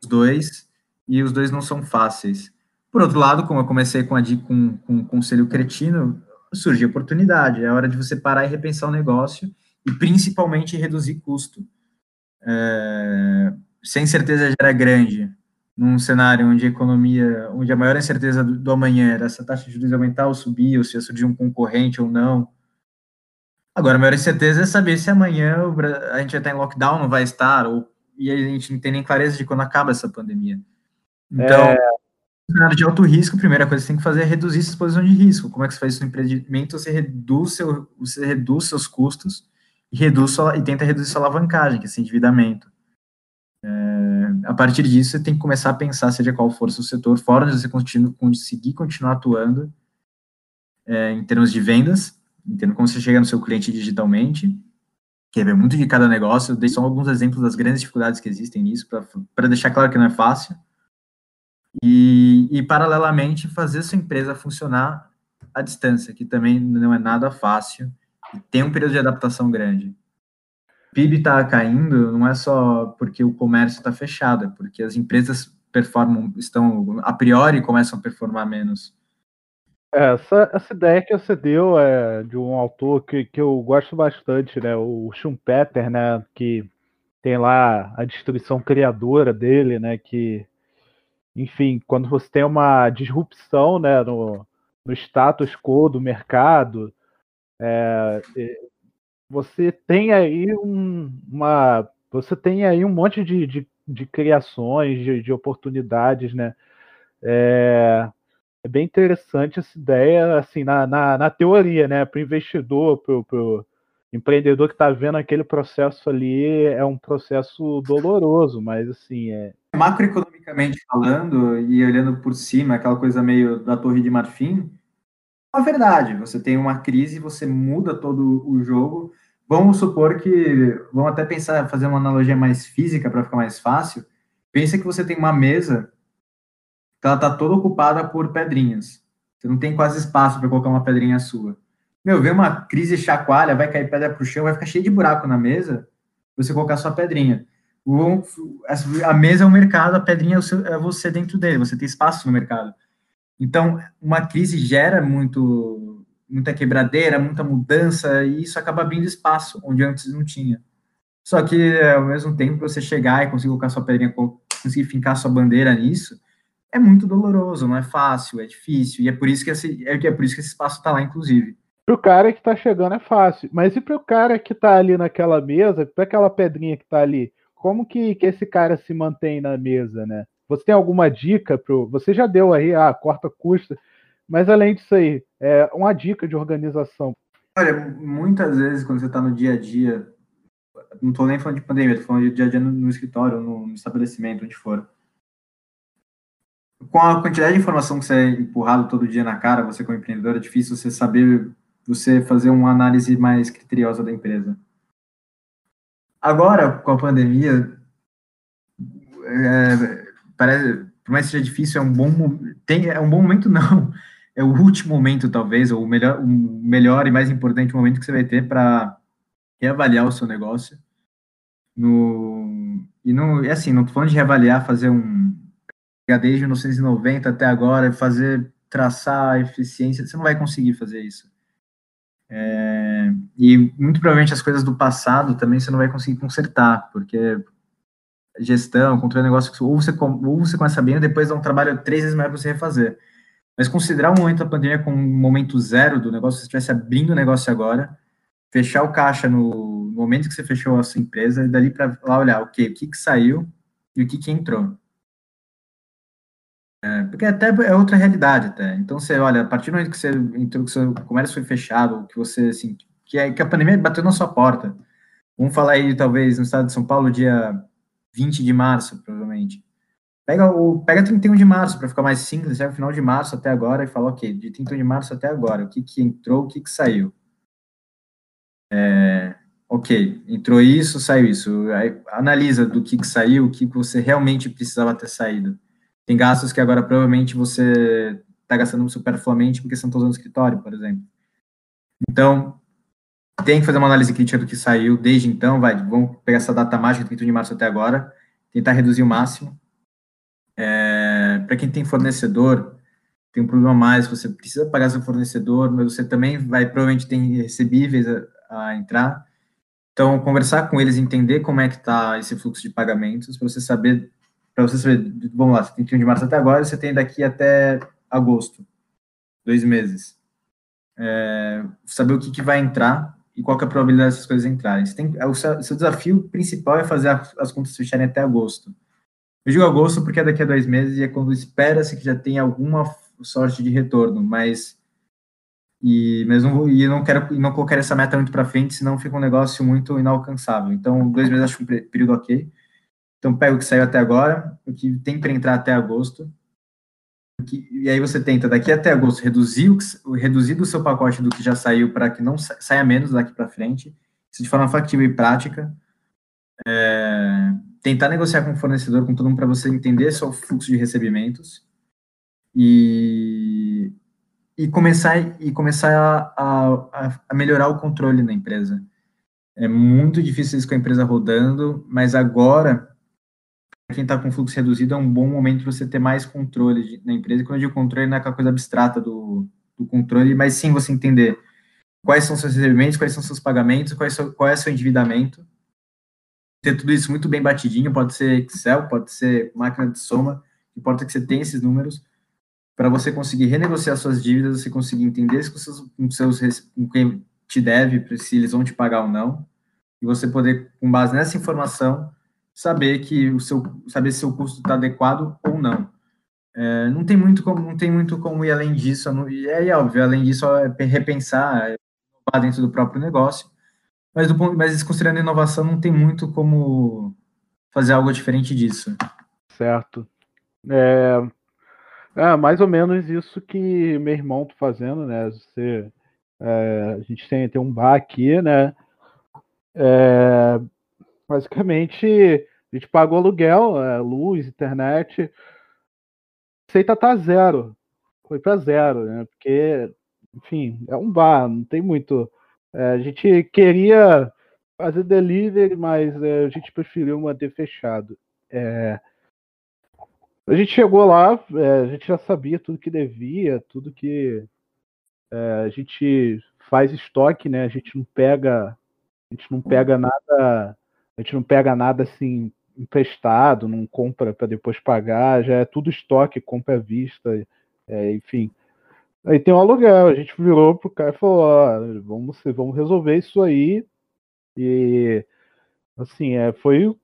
[SPEAKER 5] os dois, e os dois não são fáceis. Por outro lado, como eu comecei com, a, com, com um conselho cretino, surgiu oportunidade. É hora de você parar e repensar o negócio e principalmente reduzir custo. É, sem certeza gera grande, num cenário onde a economia, onde a maior incerteza do, do amanhã era se a taxa de juros aumentar ou subir, ou se ia surgir um concorrente ou não. Agora, a maior incerteza é saber se amanhã a gente vai estar em lockdown, não vai estar, ou, e a gente não tem nem clareza de quando acaba essa pandemia. Então, é cenário de alto risco, a primeira coisa que você tem que fazer é reduzir essa exposição de risco. Como é que você faz isso no empreendimento? Você reduz, seu, você reduz seus custos e, reduz sua, e tenta reduzir sua alavancagem, que é esse endividamento. É, a partir disso, você tem que começar a pensar, seja qual for o seu setor, fora de você continue, conseguir continuar atuando é, em termos de vendas, em termos como você chega no seu cliente digitalmente, que é muito de cada negócio. Eu dei só alguns exemplos das grandes dificuldades que existem nisso, para deixar claro que não é fácil e, e, paralelamente, fazer sua empresa funcionar à distância, que também não é nada fácil e tem um período de adaptação grande. O PIB está caindo não é só porque o comércio está fechado, é porque as empresas performam, estão, a priori, começam a performar menos.
[SPEAKER 2] Essa, essa ideia que você deu é de um autor que, que eu gosto bastante, né? O Schumpeter, né? Que tem lá a destruição criadora dele, né? Que enfim, quando você tem uma disrupção né, no, no status quo do mercado, é, você tem aí um, uma você tem aí um monte de, de, de criações, de, de, oportunidades, né? É, é, bem interessante essa ideia, assim, na, na, na teoria, né? Para o investidor, para o empreendedor que está vendo aquele processo ali, é um processo doloroso, mas assim, é,
[SPEAKER 5] macroeconomicamente falando e olhando por cima, aquela coisa meio da Torre de Marfim, é verdade. Você tem uma crise, você muda todo o jogo. Vamos supor que, vamos até pensar, fazer uma analogia mais física para ficar mais fácil. Pensa que você tem uma mesa que ela está toda ocupada por pedrinhas. Você não tem quase espaço para colocar uma pedrinha sua. Meu, vem uma crise chacoalha, vai cair pedra para o chão, vai ficar cheio de buraco na mesa, você colocar sua pedrinha a mesa é o mercado, a pedrinha é, é você dentro dele, você tem espaço no mercado. Então, uma crise gera muito, muita quebradeira, muita mudança, e isso acaba abrindo espaço onde antes não tinha. Só que, ao mesmo tempo, você chegar e conseguir colocar sua pedrinha, conseguir fincar sua bandeira nisso, é muito doloroso, não é fácil, é difícil, e é por isso que esse, é, é por isso que esse espaço está lá, inclusive.
[SPEAKER 2] Pro cara que tá chegando é fácil, mas e pro cara que tá ali naquela mesa, pra aquela pedrinha que tá ali, como que, que esse cara se mantém na mesa, né? Você tem alguma dica pro. Você já deu aí, ah, corta custa, mas além disso aí, é uma dica de organização.
[SPEAKER 5] Olha, muitas vezes quando você está no dia a dia, não estou nem falando de pandemia, estou falando de dia a dia no, no escritório, no, no, estabelecimento, onde for. Com a quantidade de informação que você é empurrado todo dia na cara, você como empreendedor, é difícil você saber, você fazer uma análise mais criteriosa da empresa. Agora, com a pandemia, é, parece, por mais que seja difícil, é um bom tem é um bom momento não, é o último momento talvez, ou o melhor, o melhor e mais importante momento que você vai ter para reavaliar o seu negócio. No e não, é assim, não tô falando de reavaliar, fazer um desde 1990 até agora, fazer traçar eficiência, você não vai conseguir fazer isso. É, e muito provavelmente as coisas do passado também você não vai conseguir consertar, porque gestão, controle de negócio, ou você, ou você começa e depois dá um trabalho três vezes maior para você refazer. Mas considerar o momento da pandemia como um momento zero do negócio, se você estivesse abrindo o negócio agora, fechar o caixa no momento que você fechou a sua empresa, e dali para lá olhar, o que, que saiu e o que, que entrou. É, porque até é outra realidade até. Então você olha, a partir do momento que você entrou, que seu comércio foi fechado, que você assim, que, é, que a pandemia bateu na sua porta. Vamos falar aí, talvez, no estado de São Paulo, dia 20 de março, provavelmente. Pega o pega 31 de março para ficar mais simples, pega o final de março até agora e fala, ok, de 31 de março até agora, o que que entrou, o que que saiu. É, ok, entrou isso, saiu isso. Aí, analisa do que que saiu, o que você realmente precisava ter saído tem gastos que agora provavelmente você está gastando superfluamente porque você não está usando escritório, por exemplo. Então, tem que fazer uma análise crítica do que saiu desde então, vai, vamos pegar essa data mágica, 31 de março até agora, tentar reduzir o máximo. É, Para quem tem fornecedor, tem um problema mais, você precisa pagar seu fornecedor, mas você também vai, provavelmente tem recebíveis a, a entrar. Então, conversar com eles, entender como é que está esse fluxo de pagamentos, para você saber para você saber, vamos lá, você tem 31 de março até agora, você tem daqui até agosto, dois meses. É, saber o que, que vai entrar e qual é a probabilidade dessas coisas entrarem. Você tem, o seu, seu desafio principal é fazer as, as contas fecharem até agosto. Eu digo agosto porque é daqui a dois meses e é quando espera-se que já tenha alguma sorte de retorno, mas e mas não e não quero não colocar essa meta muito para frente, senão fica um negócio muito inalcançável. Então, dois meses acho um período ok. Então, pega o que saiu até agora, o que tem para entrar até agosto, que, e aí você tenta, daqui até agosto, reduzir o, reduzir do seu pacote do que já saiu para que não saia menos daqui para frente, isso de forma factível e prática. É, tentar negociar com o fornecedor, com todo mundo, para você entender seu fluxo de recebimentos e, e começar, e começar a, a, a melhorar o controle na empresa. É muito difícil isso com a empresa rodando, mas agora quem está com fluxo reduzido, é um bom momento para você ter mais controle de, na empresa. Quando eu digo controle, não é aquela coisa abstrata do, do controle, mas sim você entender quais são seus recebimentos, quais são seus pagamentos, qual é, seu, é endividamento. Ter tudo isso muito bem batidinho, pode ser Excel, pode ser máquina de soma, importa que você tenha esses números para você conseguir renegociar suas dívidas, você conseguir entender se com seus, com seus com quem te deve, se eles vão te pagar ou não, e você poder, com base nessa informação, saber que o seu saber se o custo está adequado ou não. É, não tem muito como não tem muito como ir além disso. Não, e é, é óbvio, além disso é repensar é, dentro do próprio negócio. Mas do ponto, mas considerando inovação, não tem muito como fazer algo diferente disso.
[SPEAKER 2] Certo. É, é mais ou menos isso que meu irmão tá fazendo, né? Você, é, a gente tem, tem um bar aqui, né? É, basicamente a gente pagou aluguel, é, luz, internet. Receita tá zero. Foi para zero, né? Porque, enfim, é um bar, não tem muito. É, a gente queria fazer delivery, mas é, a gente preferiu manter fechado. É, a gente chegou lá, é, a gente já sabia tudo que devia, tudo que é, a gente faz estoque, né? A gente não pega, a gente não pega nada, a gente não pega nada assim emprestado, não compra para depois pagar, já é tudo estoque, compra à vista, é, enfim. Aí tem o um aluguel, a gente virou pro cara e falou, ó, vamos, vamos resolver isso aí. E assim, é, foi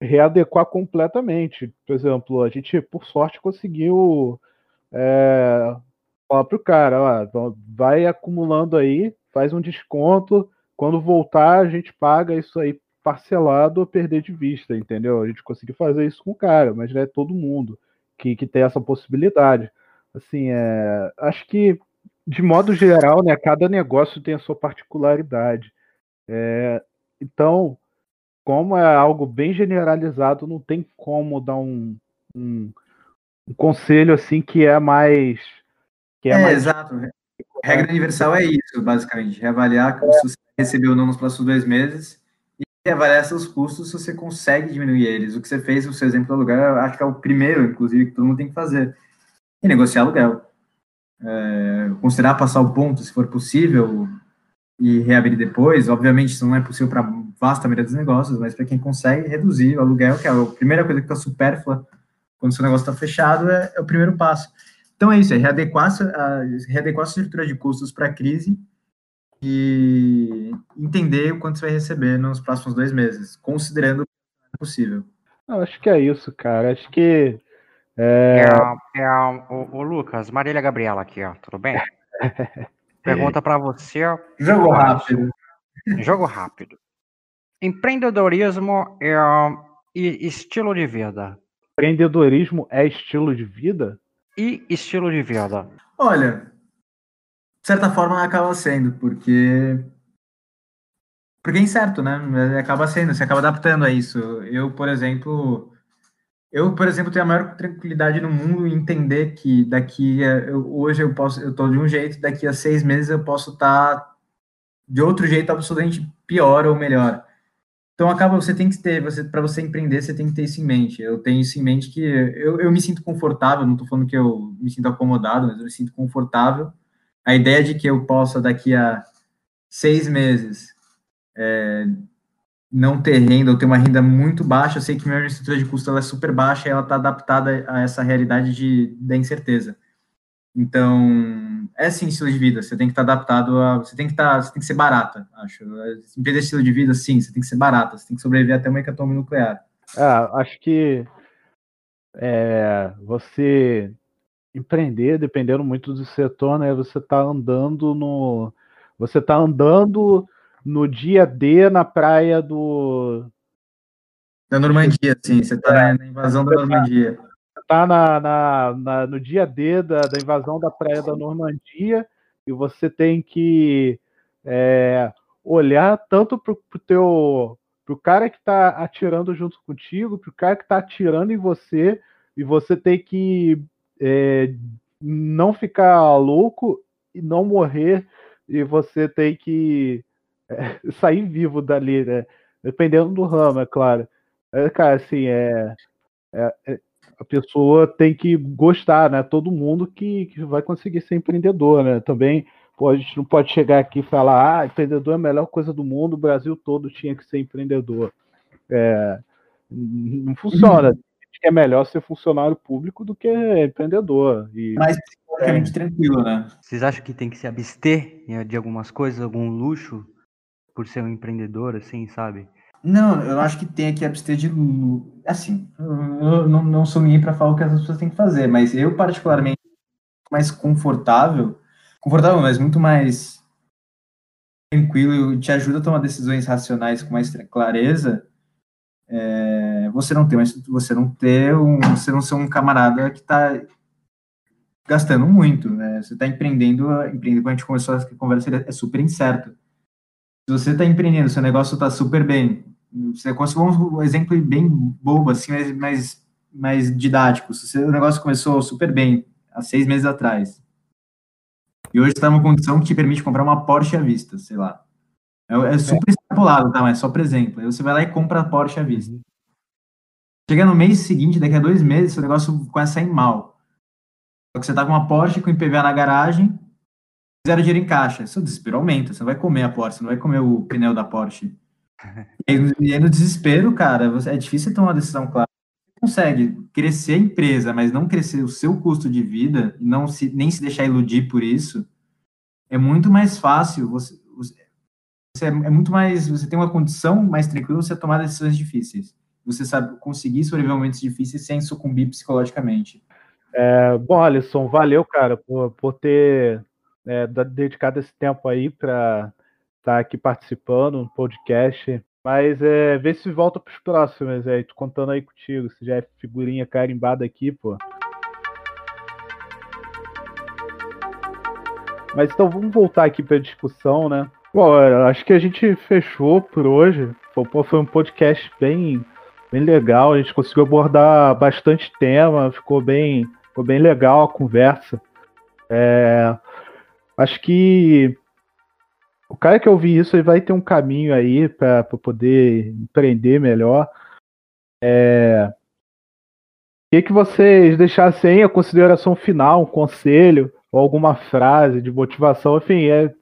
[SPEAKER 2] readequar completamente. Por exemplo, a gente, por sorte, conseguiu é, falar pro cara, ó, vai acumulando aí, faz um desconto, quando voltar a gente paga isso aí parcelado ou perder de vista, entendeu? A gente conseguiu fazer isso com o cara, mas não é todo mundo que, que tem essa possibilidade. Assim, é, acho que, de modo geral, né, cada negócio tem a sua particularidade. É, então, como é algo bem generalizado, não tem como dar um, um, um conselho assim que é mais. Que
[SPEAKER 5] é, é mais... exato. Regra universal é isso, basicamente. Reavaliar se você recebeu ou não nos próximos dois meses avaliar seus custos se você consegue diminuir eles. O que você fez, o seu exemplo do aluguel, acho que é o primeiro, inclusive, que todo mundo tem que fazer. E negociar aluguel. É, considerar passar o ponto, se for possível, e reabrir depois. Obviamente, isso não é possível para vasta maioria dos negócios, mas para quem consegue reduzir o aluguel, que é a primeira coisa que está supérflua quando seu negócio está fechado, é, é, o primeiro passo. Então é isso, é readequar a, readequar a estrutura de custos para a crise e entender o quanto você vai receber nos próximos dois meses, considerando o é possível.
[SPEAKER 2] Eu acho que é isso, cara. Acho que.
[SPEAKER 6] É, é, é o, o, Lucas, Marília Gabriela aqui, ó. Tudo bem? Pergunta para você.
[SPEAKER 5] Jogo rápido.
[SPEAKER 6] Jogo rápido. Empreendedorismo é, e estilo de vida.
[SPEAKER 2] Empreendedorismo é estilo de vida?
[SPEAKER 6] E estilo de vida.
[SPEAKER 5] Olha, de certa forma acaba sendo, porque porque é incerto, né? Acaba sendo, você acaba adaptando a isso. Eu, por exemplo, eu, por exemplo, tenho a maior tranquilidade no mundo em entender que daqui a, eu, hoje eu posso, eu tô de um jeito, daqui a seis meses eu posso estar tá de outro jeito absolutamente pior ou melhor. Então acaba, você tem que ter, você para você empreender, você tem que ter isso em mente. Eu tenho isso em mente que eu, eu me sinto confortável, não estou falando que eu me sinto acomodado, mas eu me sinto confortável a ideia de que eu possa, daqui a seis meses, é, não ter renda ou ter uma renda muito baixa, eu sei que minha estrutura de custo ela é super baixa e ela está adaptada a essa realidade de, da incerteza. Então, é sim estilo de vida, você tem que estar tá adaptado a. Você tem que estar. Tá, você tem que ser barata, acho. Empreender estilo de vida, sim, você tem que ser barata, você tem que sobreviver até uma hecatombe nuclear.
[SPEAKER 2] É, acho que é, você empreender, dependendo muito do setor, né? Você está andando no. Você tá andando no dia D na praia do.
[SPEAKER 5] Da Normandia, sim. Você está é, na invasão da Normandia.
[SPEAKER 2] Está na, na, na, no dia D da, da invasão da praia da Normandia e você tem que é, olhar tanto para o teu pro cara que está atirando junto contigo, para o cara que está atirando em você, e você tem que é, não ficar louco e não morrer, e você tem que é, sair vivo dali, né? Dependendo do ramo, é claro. É, cara, assim, é, é, é, a pessoa tem que gostar, né? Todo mundo que, que vai conseguir ser empreendedor, né? Também pô, a gente não pode chegar aqui e falar, ah, empreendedor é a melhor coisa do mundo, o Brasil todo tinha que ser empreendedor. É, não funciona que é melhor ser funcionário público do que empreendedor. E...
[SPEAKER 5] Mas é muito tranquilo, né?
[SPEAKER 6] Vocês acham que tem que se abster né, de algumas coisas, algum luxo, por ser um empreendedor, assim, sabe?
[SPEAKER 5] Não, eu acho que tem que abster de. Assim, eu não, não sou ninguém para falar o que as pessoas têm que fazer, mas eu, particularmente, mais confortável confortável, mas muito mais tranquilo, te ajuda a tomar decisões racionais com mais clareza é, você não ter, mas você não ter um, você não ser um camarada que está gastando muito, né? Você está empreendendo, empreendendo, quando a gente começou a conversa, é super incerto. Se você está empreendendo, seu negócio está super bem, você conseguiu um exemplo bem bobo, assim, mas, mais didático. Se o seu negócio começou super bem há seis meses atrás, e hoje está numa condição que te permite comprar uma Porsche à vista, sei lá. É, é super extrapolado, tá? Mas só por exemplo. Aí você vai lá e compra a Porsche à vista. Chega no mês seguinte, daqui a dois meses, seu negócio começa a ir mal. Só que você tá com uma Porsche com IPVA na garagem, zero dinheiro em caixa. Seu desespero aumenta. Você não vai comer a Porsche, você não vai comer o pneu da Porsche. E aí, e aí no desespero, cara, você, é difícil tomar uma decisão clara. Você consegue crescer a empresa, mas não crescer o seu custo de vida, não se, nem se deixar iludir por isso, é muito mais fácil. Você, você, você é, é muito mais. Você tem uma condição mais tranquila você tomar decisões difíceis. Você sabe conseguir sobreviver momentos difíceis sem sucumbir psicologicamente.
[SPEAKER 2] É, bom, Alisson, valeu, cara, por, por ter é, dedicado esse tempo aí para estar tá aqui participando no podcast. Mas é, vê se volta para os próximos, aí, tô contando aí contigo, se já é figurinha carimbada aqui, pô. Mas então vamos voltar aqui para a discussão, né? Bom, acho que a gente fechou por hoje. Foi um podcast bem, bem legal. A gente conseguiu abordar bastante tema, ficou bem, ficou bem legal a conversa. É, acho que o cara que ouvir isso vai ter um caminho aí para poder empreender melhor. É, queria que vocês deixassem a consideração final, um conselho ou alguma frase de motivação, enfim, é,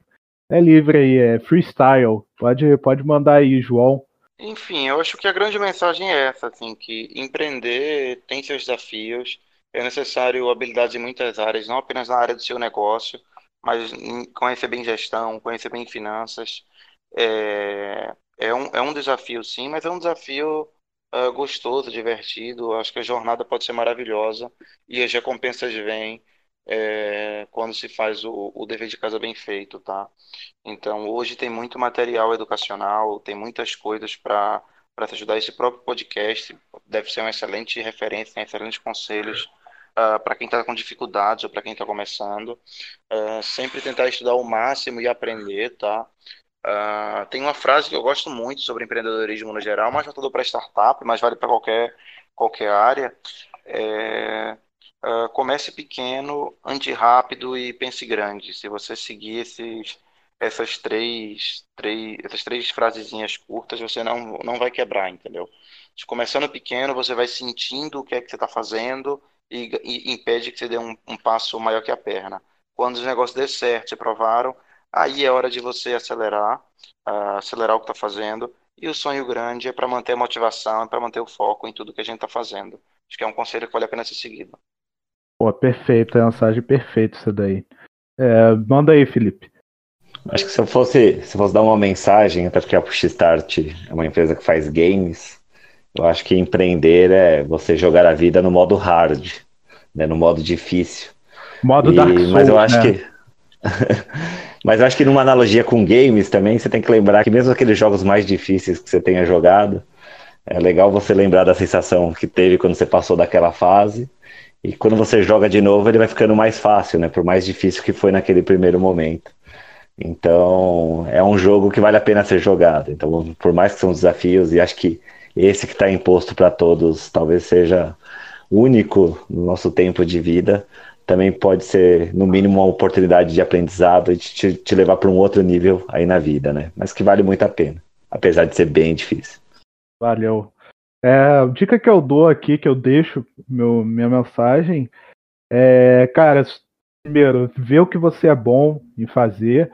[SPEAKER 2] é livre aí, é freestyle. Pode, pode mandar aí, João.
[SPEAKER 4] Enfim, eu acho que a grande mensagem é essa, assim, que empreender tem seus desafios, é necessário habilidades em muitas áreas, não apenas na área do seu negócio, mas conhecer bem gestão, conhecer bem finanças. É, é, um, é um desafio, sim, mas é um desafio uh, gostoso, divertido. Acho que a jornada pode ser maravilhosa e as recompensas vêm é, quando se faz o, o dever de casa bem feito, tá? Então, hoje tem muito material educacional, tem muitas coisas para para te ajudar. Esse próprio podcast deve ser uma excelente referência, tem excelentes conselhos uh, para quem está com dificuldades ou para quem está começando. Uh, sempre tentar estudar o máximo e aprender, tá? Uh, tem uma frase que eu gosto muito sobre empreendedorismo no geral, mas voltado para startup, mas vale para qualquer, qualquer área. É, Uh, comece pequeno, ande rápido e pense grande. Se você seguir esses, essas três, três, essas três frasezinhas curtas, você não, não vai quebrar, entendeu? Começando pequeno, você vai sentindo o que é que você está fazendo e, e, impede que você dê um, um, passo maior que a perna. Quando os negócios der certo, se provaram, aí é hora de você acelerar, uh, acelerar o que está fazendo. E o sonho grande é para manter a motivação, é para manter o foco em tudo que a gente está fazendo. Acho que é um conselho que vale a pena ser seguido.
[SPEAKER 2] Pô, perfeito, é a mensagem perfeita isso daí. É, manda aí, Felipe.
[SPEAKER 3] Acho que se eu fosse, se fosse dar uma mensagem, até porque a Push Start é uma empresa que faz games, eu acho que empreender é você jogar a vida no modo hard, né, no modo difícil.
[SPEAKER 2] Modo e, Dark Souls,
[SPEAKER 3] Mas eu acho
[SPEAKER 2] né?
[SPEAKER 3] que Mas eu acho que numa analogia com games também, você tem que lembrar que mesmo aqueles jogos mais difíceis que você tenha jogado, é legal você lembrar da sensação que teve quando você passou daquela fase e quando você joga de novo, ele vai ficando mais fácil, né? Por mais difícil que foi naquele primeiro momento. Então, é um jogo que vale a pena ser jogado. Então, por mais que são desafios, e acho que esse que está imposto para todos talvez seja único no nosso tempo de vida, também pode ser, no mínimo, uma oportunidade de aprendizado e te, te levar para um outro nível aí na vida, né? Mas que vale muito a pena, apesar de ser bem difícil.
[SPEAKER 2] Valeu. É, a dica que eu dou aqui, que eu deixo meu, minha mensagem, é, cara, primeiro, ver o que você é bom em fazer,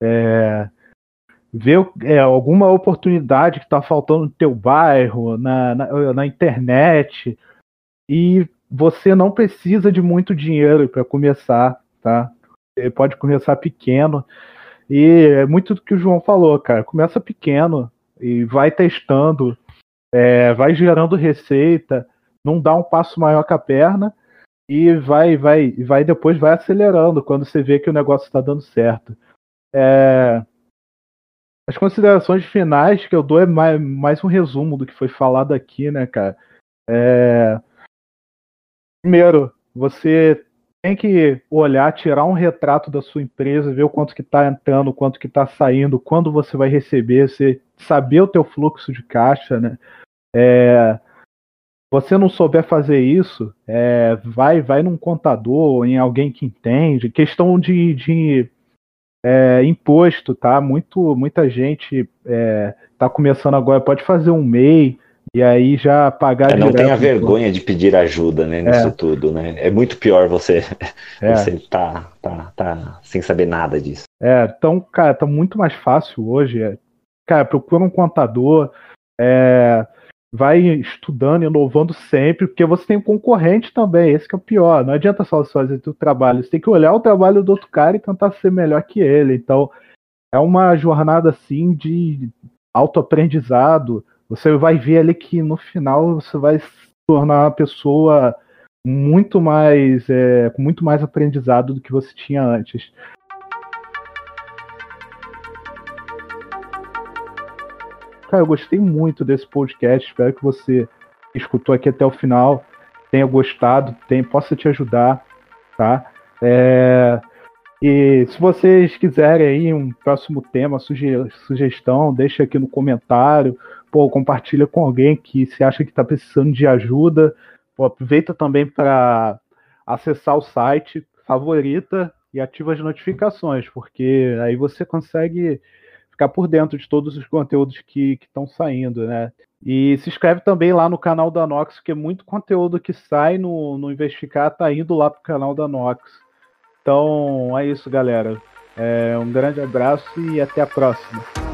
[SPEAKER 2] é, ver é, alguma oportunidade que está faltando no teu bairro, na, na, na, internet, e você não precisa de muito dinheiro para começar, tá? Você pode começar pequeno, e é muito do que o João falou, cara, começa pequeno e vai testando, é, vai gerando receita, não dá um passo maior que a perna e vai, vai, vai depois vai acelerando quando você vê que o negócio está dando certo. É, as considerações finais que eu dou é mais, mais, um resumo do que foi falado aqui, né, cara? É, primeiro, você tem que olhar, tirar um retrato da sua empresa, ver o quanto que está entrando, o quanto que está saindo, quando você vai receber, você saber o teu fluxo de caixa, né? É, você não souber fazer isso, é, vai vai num contador, em alguém que entende. Questão de, de é, imposto, tá? Muito, muita gente está é, começando agora, pode fazer um MEI, e aí já pagar
[SPEAKER 3] É, não tenha vergonha de pedir ajuda, né, nisso tudo, né? É muito pior você,
[SPEAKER 2] É.
[SPEAKER 3] você tá, tá, tá sem saber nada disso.
[SPEAKER 2] É, então, cara, tá muito mais fácil hoje. Cara, procura um contador, é, vai estudando, inovando sempre, porque você tem um concorrente também, esse que é o pior. Não adianta só fazer o trabalho, você tem que olhar o trabalho do outro cara e tentar ser melhor que ele. Então, é uma jornada assim de autoaprendizado. Você vai ver ali que no final você vai se tornar uma pessoa muito mais, é, com muito mais aprendizado do que você tinha antes. Cara, eu gostei muito desse podcast. Espero que você escutou aqui até o final tenha gostado, tenha, possa te ajudar, tá? É, e se vocês quiserem aí um próximo tema, suge- sugestão, deixa aqui no comentário. Pô, compartilha com alguém que se acha que está precisando de ajuda. Pô, aproveita também para acessar o site, favorita e ativa as notificações, porque aí você consegue ficar por dentro de todos os conteúdos que estão saindo, né? E se inscreve também lá no canal da Nox, porque muito conteúdo que sai no, no Investigar tá indo lá pro canal da Nox. Então é isso, galera. É, um grande abraço e até a próxima.